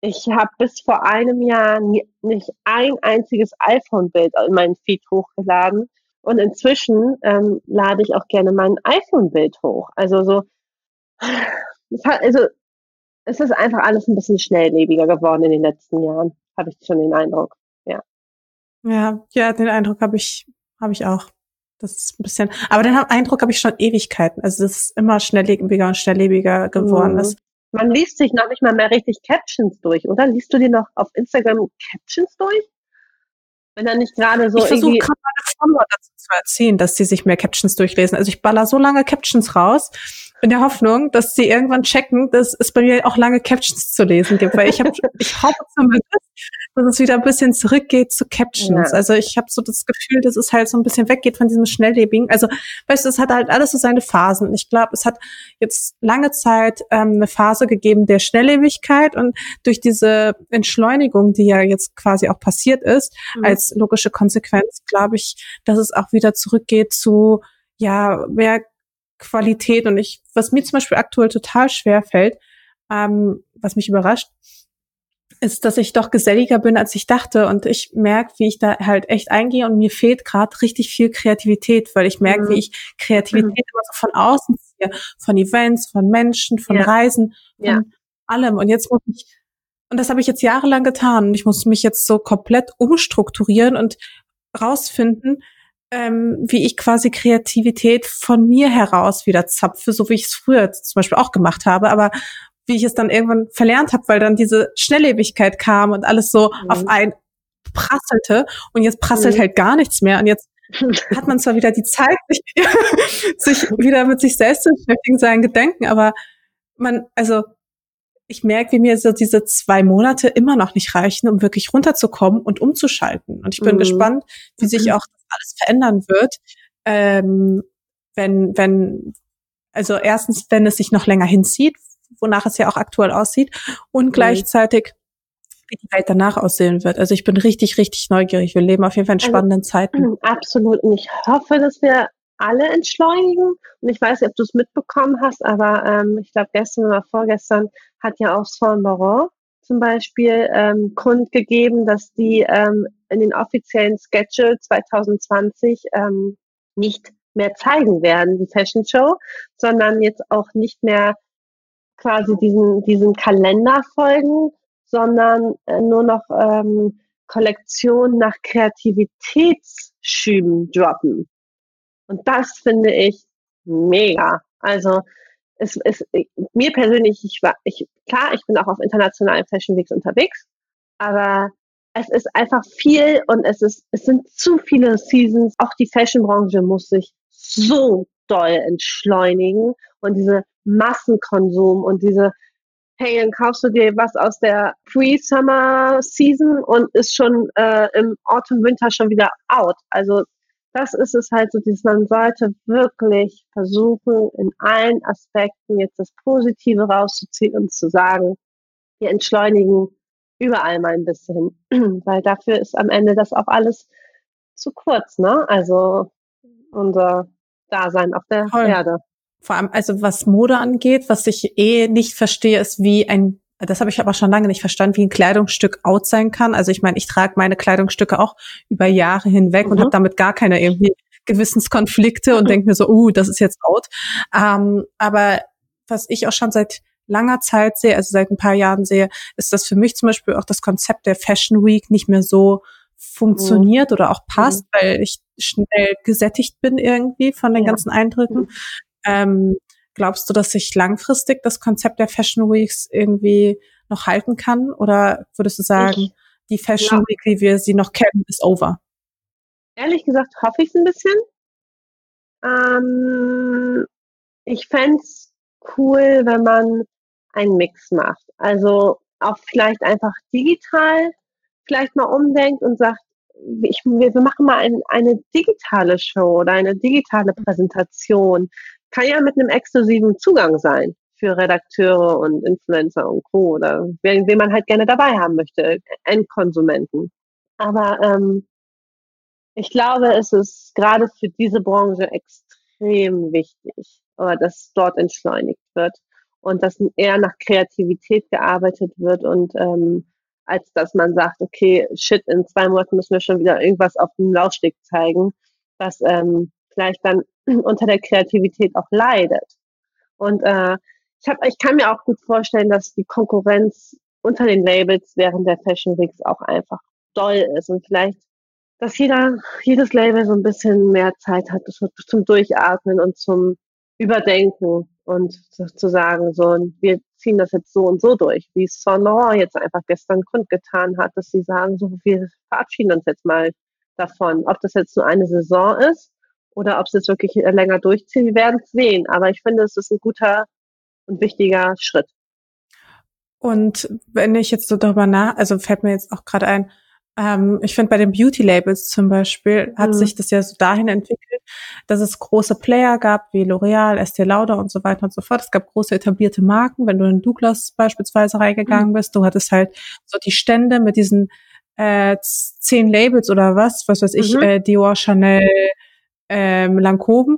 ich habe bis vor einem Jahr nie, nicht ein einziges iPhone-Bild in meinen Feed hochgeladen und inzwischen ähm, lade ich auch gerne mein iPhone-Bild hoch. Also so, es hat, also es ist einfach alles ein bisschen schnelllebiger geworden in den letzten Jahren, habe ich schon den Eindruck. Ja. Ja, ja, den Eindruck habe ich habe ich auch. Das ist ein bisschen, aber den Eindruck habe ich schon Ewigkeiten. Also es ist immer schnelllebiger und schnelllebiger geworden. Mhm. Man liest sich noch nicht mal mehr richtig Captions durch, oder? Liest du dir noch auf Instagram Captions durch? Wenn er nicht gerade so ich versuche gerade meine Follower dazu zu erziehen, dass sie sich mehr Captions durchlesen. Also ich baller so lange Captions raus, in der Hoffnung, dass sie irgendwann checken, dass es bei mir auch lange Captions zu lesen gibt. Weil ich habe, ich hoffe zumindest, dass es wieder ein bisschen zurückgeht zu Captions. Ja. Also ich habe so das Gefühl, dass es halt so ein bisschen weggeht von diesem Schnelllebigen. Also weißt du, es hat halt alles so seine Phasen. Ich glaube, es hat jetzt lange Zeit ähm, eine Phase gegeben der Schnelllebigkeit und durch diese Entschleunigung, die ja jetzt quasi auch passiert ist, mhm. als logische Konsequenz, glaube ich, dass es auch wieder zurückgeht zu ja mehr Qualität. Und ich, was mir zum Beispiel aktuell total schwer fällt, ähm, was mich überrascht, ist, dass ich doch geselliger bin, als ich dachte. Und ich merke, wie ich da halt echt eingehe und mir fehlt gerade richtig viel Kreativität, weil ich merke, mhm. wie ich Kreativität mhm. immer so von außen ziehe, von Events, von Menschen, von ja. Reisen, von ja. allem. Und jetzt muss ich, und das habe ich jetzt jahrelang getan. Und ich muss mich jetzt so komplett umstrukturieren und rausfinden, ähm, wie ich quasi Kreativität von mir heraus wieder zapfe, so wie ich es früher zum Beispiel auch gemacht habe. Aber wie ich es dann irgendwann verlernt habe, weil dann diese Schnelllebigkeit kam und alles so mhm. auf ein prasselte und jetzt prasselt mhm. halt gar nichts mehr und jetzt hat man zwar wieder die Zeit, sich, sich wieder mit sich selbst zu beschäftigen, seinen Gedenken, aber man, also ich merke, wie mir so diese zwei Monate immer noch nicht reichen, um wirklich runterzukommen und umzuschalten. Und ich bin mhm. gespannt, wie sich mhm. auch das alles verändern wird, ähm, wenn, wenn, also erstens, wenn es sich noch länger hinzieht, wonach es ja auch aktuell aussieht und mhm. gleichzeitig wie die Welt danach aussehen wird. Also ich bin richtig, richtig neugierig. Wir leben auf jeden Fall in also, spannenden also, Zeiten. Absolut. Und ich hoffe, dass wir alle entschleunigen. Und ich weiß nicht, ob du es mitbekommen hast, aber ähm, ich glaube, gestern oder vorgestern hat ja auch Saint Laurent zum Beispiel ähm, kundgegeben, dass die ähm, in den offiziellen Schedule 2020 ähm, nicht mehr zeigen werden, die Fashion Show, sondern jetzt auch nicht mehr quasi diesen, diesen Kalender folgen, sondern äh, nur noch ähm, Kollektionen nach Kreativitätsschüben droppen. Und das finde ich mega. Also es ist mir persönlich, ich war, ich, klar, ich bin auch auf internationalen Fashion Weeks unterwegs, aber es ist einfach viel und es ist, es sind zu viele Seasons. Auch die Fashionbranche muss sich so doll entschleunigen und diese Massenkonsum und diese, hey, dann kaufst du dir was aus der Pre-Summer-Season und ist schon äh, im Autumn-Winter schon wieder out. Also das ist es halt so, dass man sollte wirklich versuchen, in allen Aspekten jetzt das Positive rauszuziehen und zu sagen, wir entschleunigen überall mal ein bisschen, weil dafür ist am Ende das auch alles zu kurz, ne? Also unser Dasein auf der Toll. Erde. Vor allem, also was Mode angeht, was ich eh nicht verstehe, ist wie ein, das habe ich aber schon lange nicht verstanden, wie ein Kleidungsstück out sein kann. Also ich meine, ich trage meine Kleidungsstücke auch über Jahre hinweg mhm. und habe damit gar keine irgendwie Gewissenskonflikte und mhm. denke mir so, uh, das ist jetzt out. Ähm, aber was ich auch schon seit langer Zeit sehe, also seit ein paar Jahren sehe, ist, dass für mich zum Beispiel auch das Konzept der Fashion Week nicht mehr so funktioniert mhm. oder auch passt, mhm. weil ich schnell gesättigt bin irgendwie von den ja. ganzen Eindrücken. Ähm, glaubst du, dass sich langfristig das Konzept der Fashion Weeks irgendwie noch halten kann? Oder würdest du sagen, ich, die Fashion ja. Week, wie wir sie noch kennen, ist over? Ehrlich gesagt hoffe ich es ein bisschen. Ähm, ich fände cool, wenn man einen Mix macht. Also auch vielleicht einfach digital vielleicht mal umdenkt und sagt, ich, wir, wir machen mal ein, eine digitale Show oder eine digitale Präsentation. Kann ja mit einem exklusiven Zugang sein für Redakteure und Influencer und Co. oder wen, wen man halt gerne dabei haben möchte, Endkonsumenten. Aber ähm, ich glaube, es ist gerade für diese Branche extrem wichtig, dass dort entschleunigt wird und dass eher nach Kreativität gearbeitet wird und ähm, als dass man sagt, okay, shit, in zwei Monaten müssen wir schon wieder irgendwas auf dem Laufsteg zeigen, was ähm, vielleicht dann unter der Kreativität auch leidet. Und äh, ich, hab, ich kann mir auch gut vorstellen, dass die Konkurrenz unter den Labels während der Fashion Weeks auch einfach doll ist und vielleicht, dass jeder, jedes Label so ein bisschen mehr Zeit hat zum Durchatmen und zum Überdenken und zu sagen, so, wir ziehen das jetzt so und so durch, wie Sonor jetzt einfach gestern kundgetan hat, dass sie sagen, so, wir verabschieden uns jetzt mal davon. Ob das jetzt nur eine Saison ist oder ob sie es wirklich länger durchziehen, wir werden es sehen. Aber ich finde, es ist ein guter und wichtiger Schritt. Und wenn ich jetzt so darüber nach, also fällt mir jetzt auch gerade ein, ähm, ich finde bei den Beauty-Labels zum Beispiel hat mhm. sich das ja so dahin entwickelt, dass es große Player gab wie L'Oreal, Estée Lauder und so weiter und so fort. Es gab große etablierte Marken. Wenn du in Douglas beispielsweise reingegangen mhm. bist, du hattest halt so die Stände mit diesen äh, zehn Labels oder was, was weiß ich, mhm. äh, Dior, Chanel, ähm, Lancôme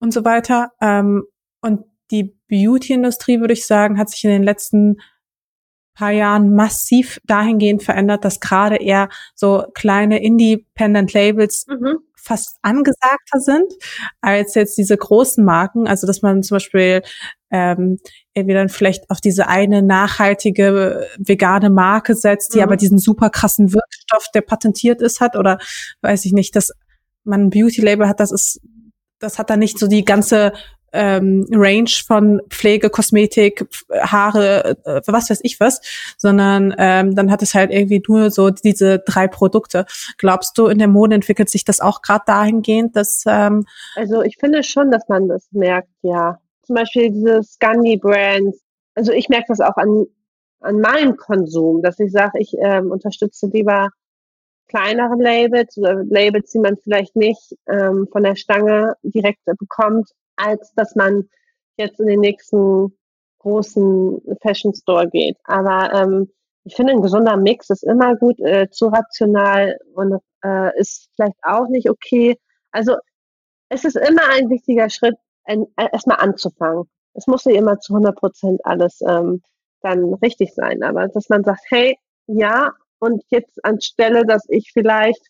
und so weiter. Ähm, und die Beauty-Industrie, würde ich sagen, hat sich in den letzten paar Jahren massiv dahingehend verändert, dass gerade eher so kleine Independent Labels mhm. fast angesagter sind als jetzt diese großen Marken. Also dass man zum Beispiel ähm, irgendwie dann vielleicht auf diese eine nachhaltige vegane Marke setzt, die mhm. aber diesen super krassen Wirkstoff, der patentiert ist, hat oder weiß ich nicht, dass man Beauty-Label hat, das ist das hat da nicht so die ganze ähm, Range von Pflege, Kosmetik, Haare, äh, was weiß ich was, sondern ähm, dann hat es halt irgendwie nur so diese drei Produkte. Glaubst du, in der Mode entwickelt sich das auch gerade dahingehend, dass ähm Also ich finde schon, dass man das merkt, ja. Zum Beispiel diese Scandi-Brands. Also ich merke das auch an, an meinem Konsum, dass ich sage, ich ähm, unterstütze lieber kleinere Labels oder Labels, die man vielleicht nicht ähm, von der Stange direkt bekommt, als dass man jetzt in den nächsten großen Fashion Store geht. Aber ähm, ich finde, ein gesunder Mix ist immer gut, äh, zu rational und äh, ist vielleicht auch nicht okay. Also es ist immer ein wichtiger Schritt, äh, erstmal anzufangen. Es muss nicht immer zu 100 Prozent alles ähm, dann richtig sein, aber dass man sagt, hey, ja, und jetzt anstelle, dass ich vielleicht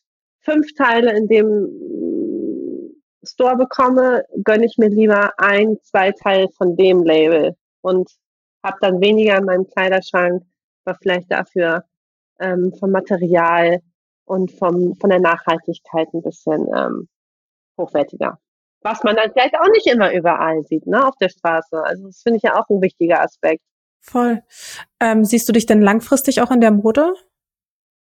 fünf Teile in dem Store bekomme, gönne ich mir lieber ein, zwei Teile von dem Label und habe dann weniger in meinem Kleiderschrank, aber vielleicht dafür ähm, vom Material und vom, von der Nachhaltigkeit ein bisschen ähm, hochwertiger. Was man dann vielleicht auch nicht immer überall sieht, ne, auf der Straße. Also das finde ich ja auch ein wichtiger Aspekt. Voll. Ähm, siehst du dich denn langfristig auch in der Mode?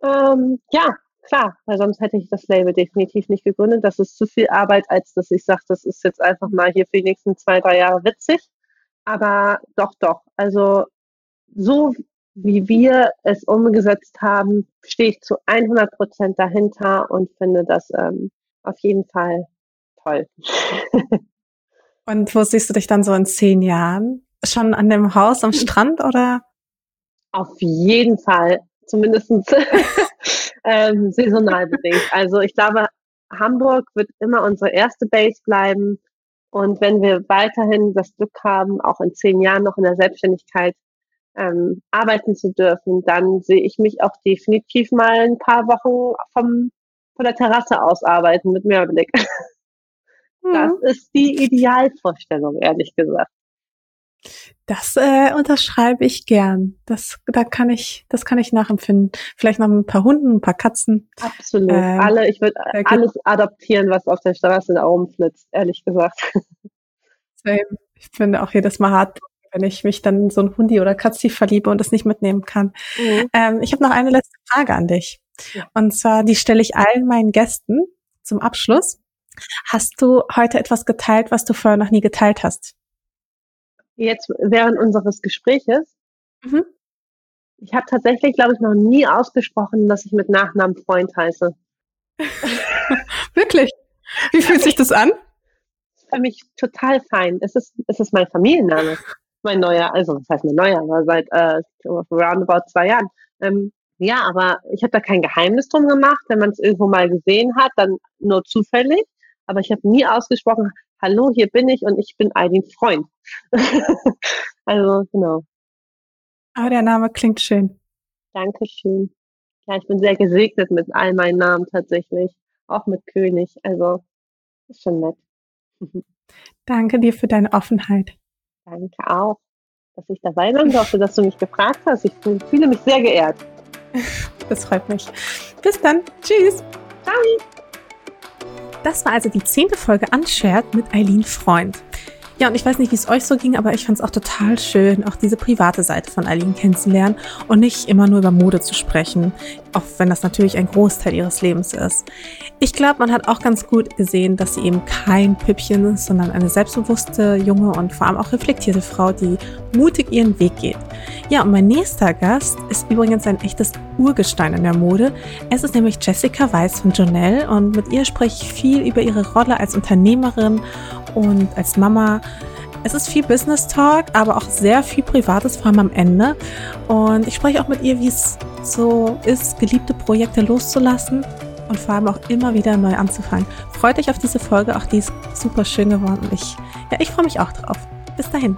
Ähm, ja, Klar, weil sonst hätte ich das Label definitiv nicht gegründet. Das ist zu viel Arbeit, als dass ich sage, das ist jetzt einfach mal hier für die nächsten zwei, drei Jahre witzig. Aber doch, doch. Also so wie wir es umgesetzt haben, stehe ich zu 100 Prozent dahinter und finde das ähm, auf jeden Fall toll. und wo siehst du dich dann so in zehn Jahren? Schon an dem Haus am Strand oder? Auf jeden Fall. Zumindest ähm, saisonal bedingt. Also ich glaube, Hamburg wird immer unsere erste Base bleiben. Und wenn wir weiterhin das Glück haben, auch in zehn Jahren noch in der Selbstständigkeit ähm, arbeiten zu dürfen, dann sehe ich mich auch definitiv mal ein paar Wochen vom, von der Terrasse aus arbeiten mit Mehrblick. Mhm. Das ist die Idealvorstellung, ehrlich gesagt. Das äh, unterschreibe ich gern. Das, da kann ich, das kann ich nachempfinden. Vielleicht noch ein paar Hunden, ein paar Katzen. Absolut. Ähm, Alle, ich würde alles adoptieren, was auf der Straße da rumflitzt, ehrlich gesagt. Ich finde auch jedes Mal hart, wenn ich mich dann in so ein Hundi oder Katzi verliebe und das nicht mitnehmen kann. Mhm. Ähm, ich habe noch eine letzte Frage an dich. Ja. Und zwar, die stelle ich allen meinen Gästen zum Abschluss. Hast du heute etwas geteilt, was du vorher noch nie geteilt hast? Jetzt während unseres Gespräches. Mhm. Ich habe tatsächlich, glaube ich, noch nie ausgesprochen, dass ich mit Nachnamen Freund heiße. Wirklich? Wie fühlt sich das an? Für mich total fein. Es ist, es ist mein Familienname. Mein neuer, also was heißt mein neuer, aber seit äh, roundabout zwei Jahren. Ähm, ja, aber ich habe da kein Geheimnis drum gemacht. Wenn man es irgendwo mal gesehen hat, dann nur zufällig. Aber ich habe nie ausgesprochen, hallo, hier bin ich und ich bin Eileen Freund. also, genau. Aber der Name klingt schön. Dankeschön. Ja, ich bin sehr gesegnet mit all meinen Namen tatsächlich. Auch mit König. Also, ist schon nett. Danke dir für deine Offenheit. Danke auch, dass ich dabei sein durfte, dass du mich gefragt hast. Ich fühle mich sehr geehrt. Das freut mich. Bis dann. Tschüss. Ciao. Das war also die zehnte Folge Unshared mit Eileen Freund. Ja, und ich weiß nicht, wie es euch so ging, aber ich fand es auch total schön, auch diese private Seite von Eileen kennenzulernen und nicht immer nur über Mode zu sprechen. Auch wenn das natürlich ein Großteil ihres Lebens ist. Ich glaube, man hat auch ganz gut gesehen, dass sie eben kein Püppchen ist, sondern eine selbstbewusste, junge und vor allem auch reflektierte Frau, die mutig ihren Weg geht. Ja, und mein nächster Gast ist übrigens ein echtes Urgestein in der Mode. Es ist nämlich Jessica Weiss von Jonelle und mit ihr spreche ich viel über ihre Rolle als Unternehmerin und als Mama. Es ist viel Business Talk, aber auch sehr viel Privates, vor allem am Ende. Und ich spreche auch mit ihr, wie es so ist, geliebte Projekte loszulassen und vor allem auch immer wieder neu anzufangen. Freut euch auf diese Folge, auch die ist super schön geworden. Ich, ja, ich freue mich auch drauf. Bis dahin.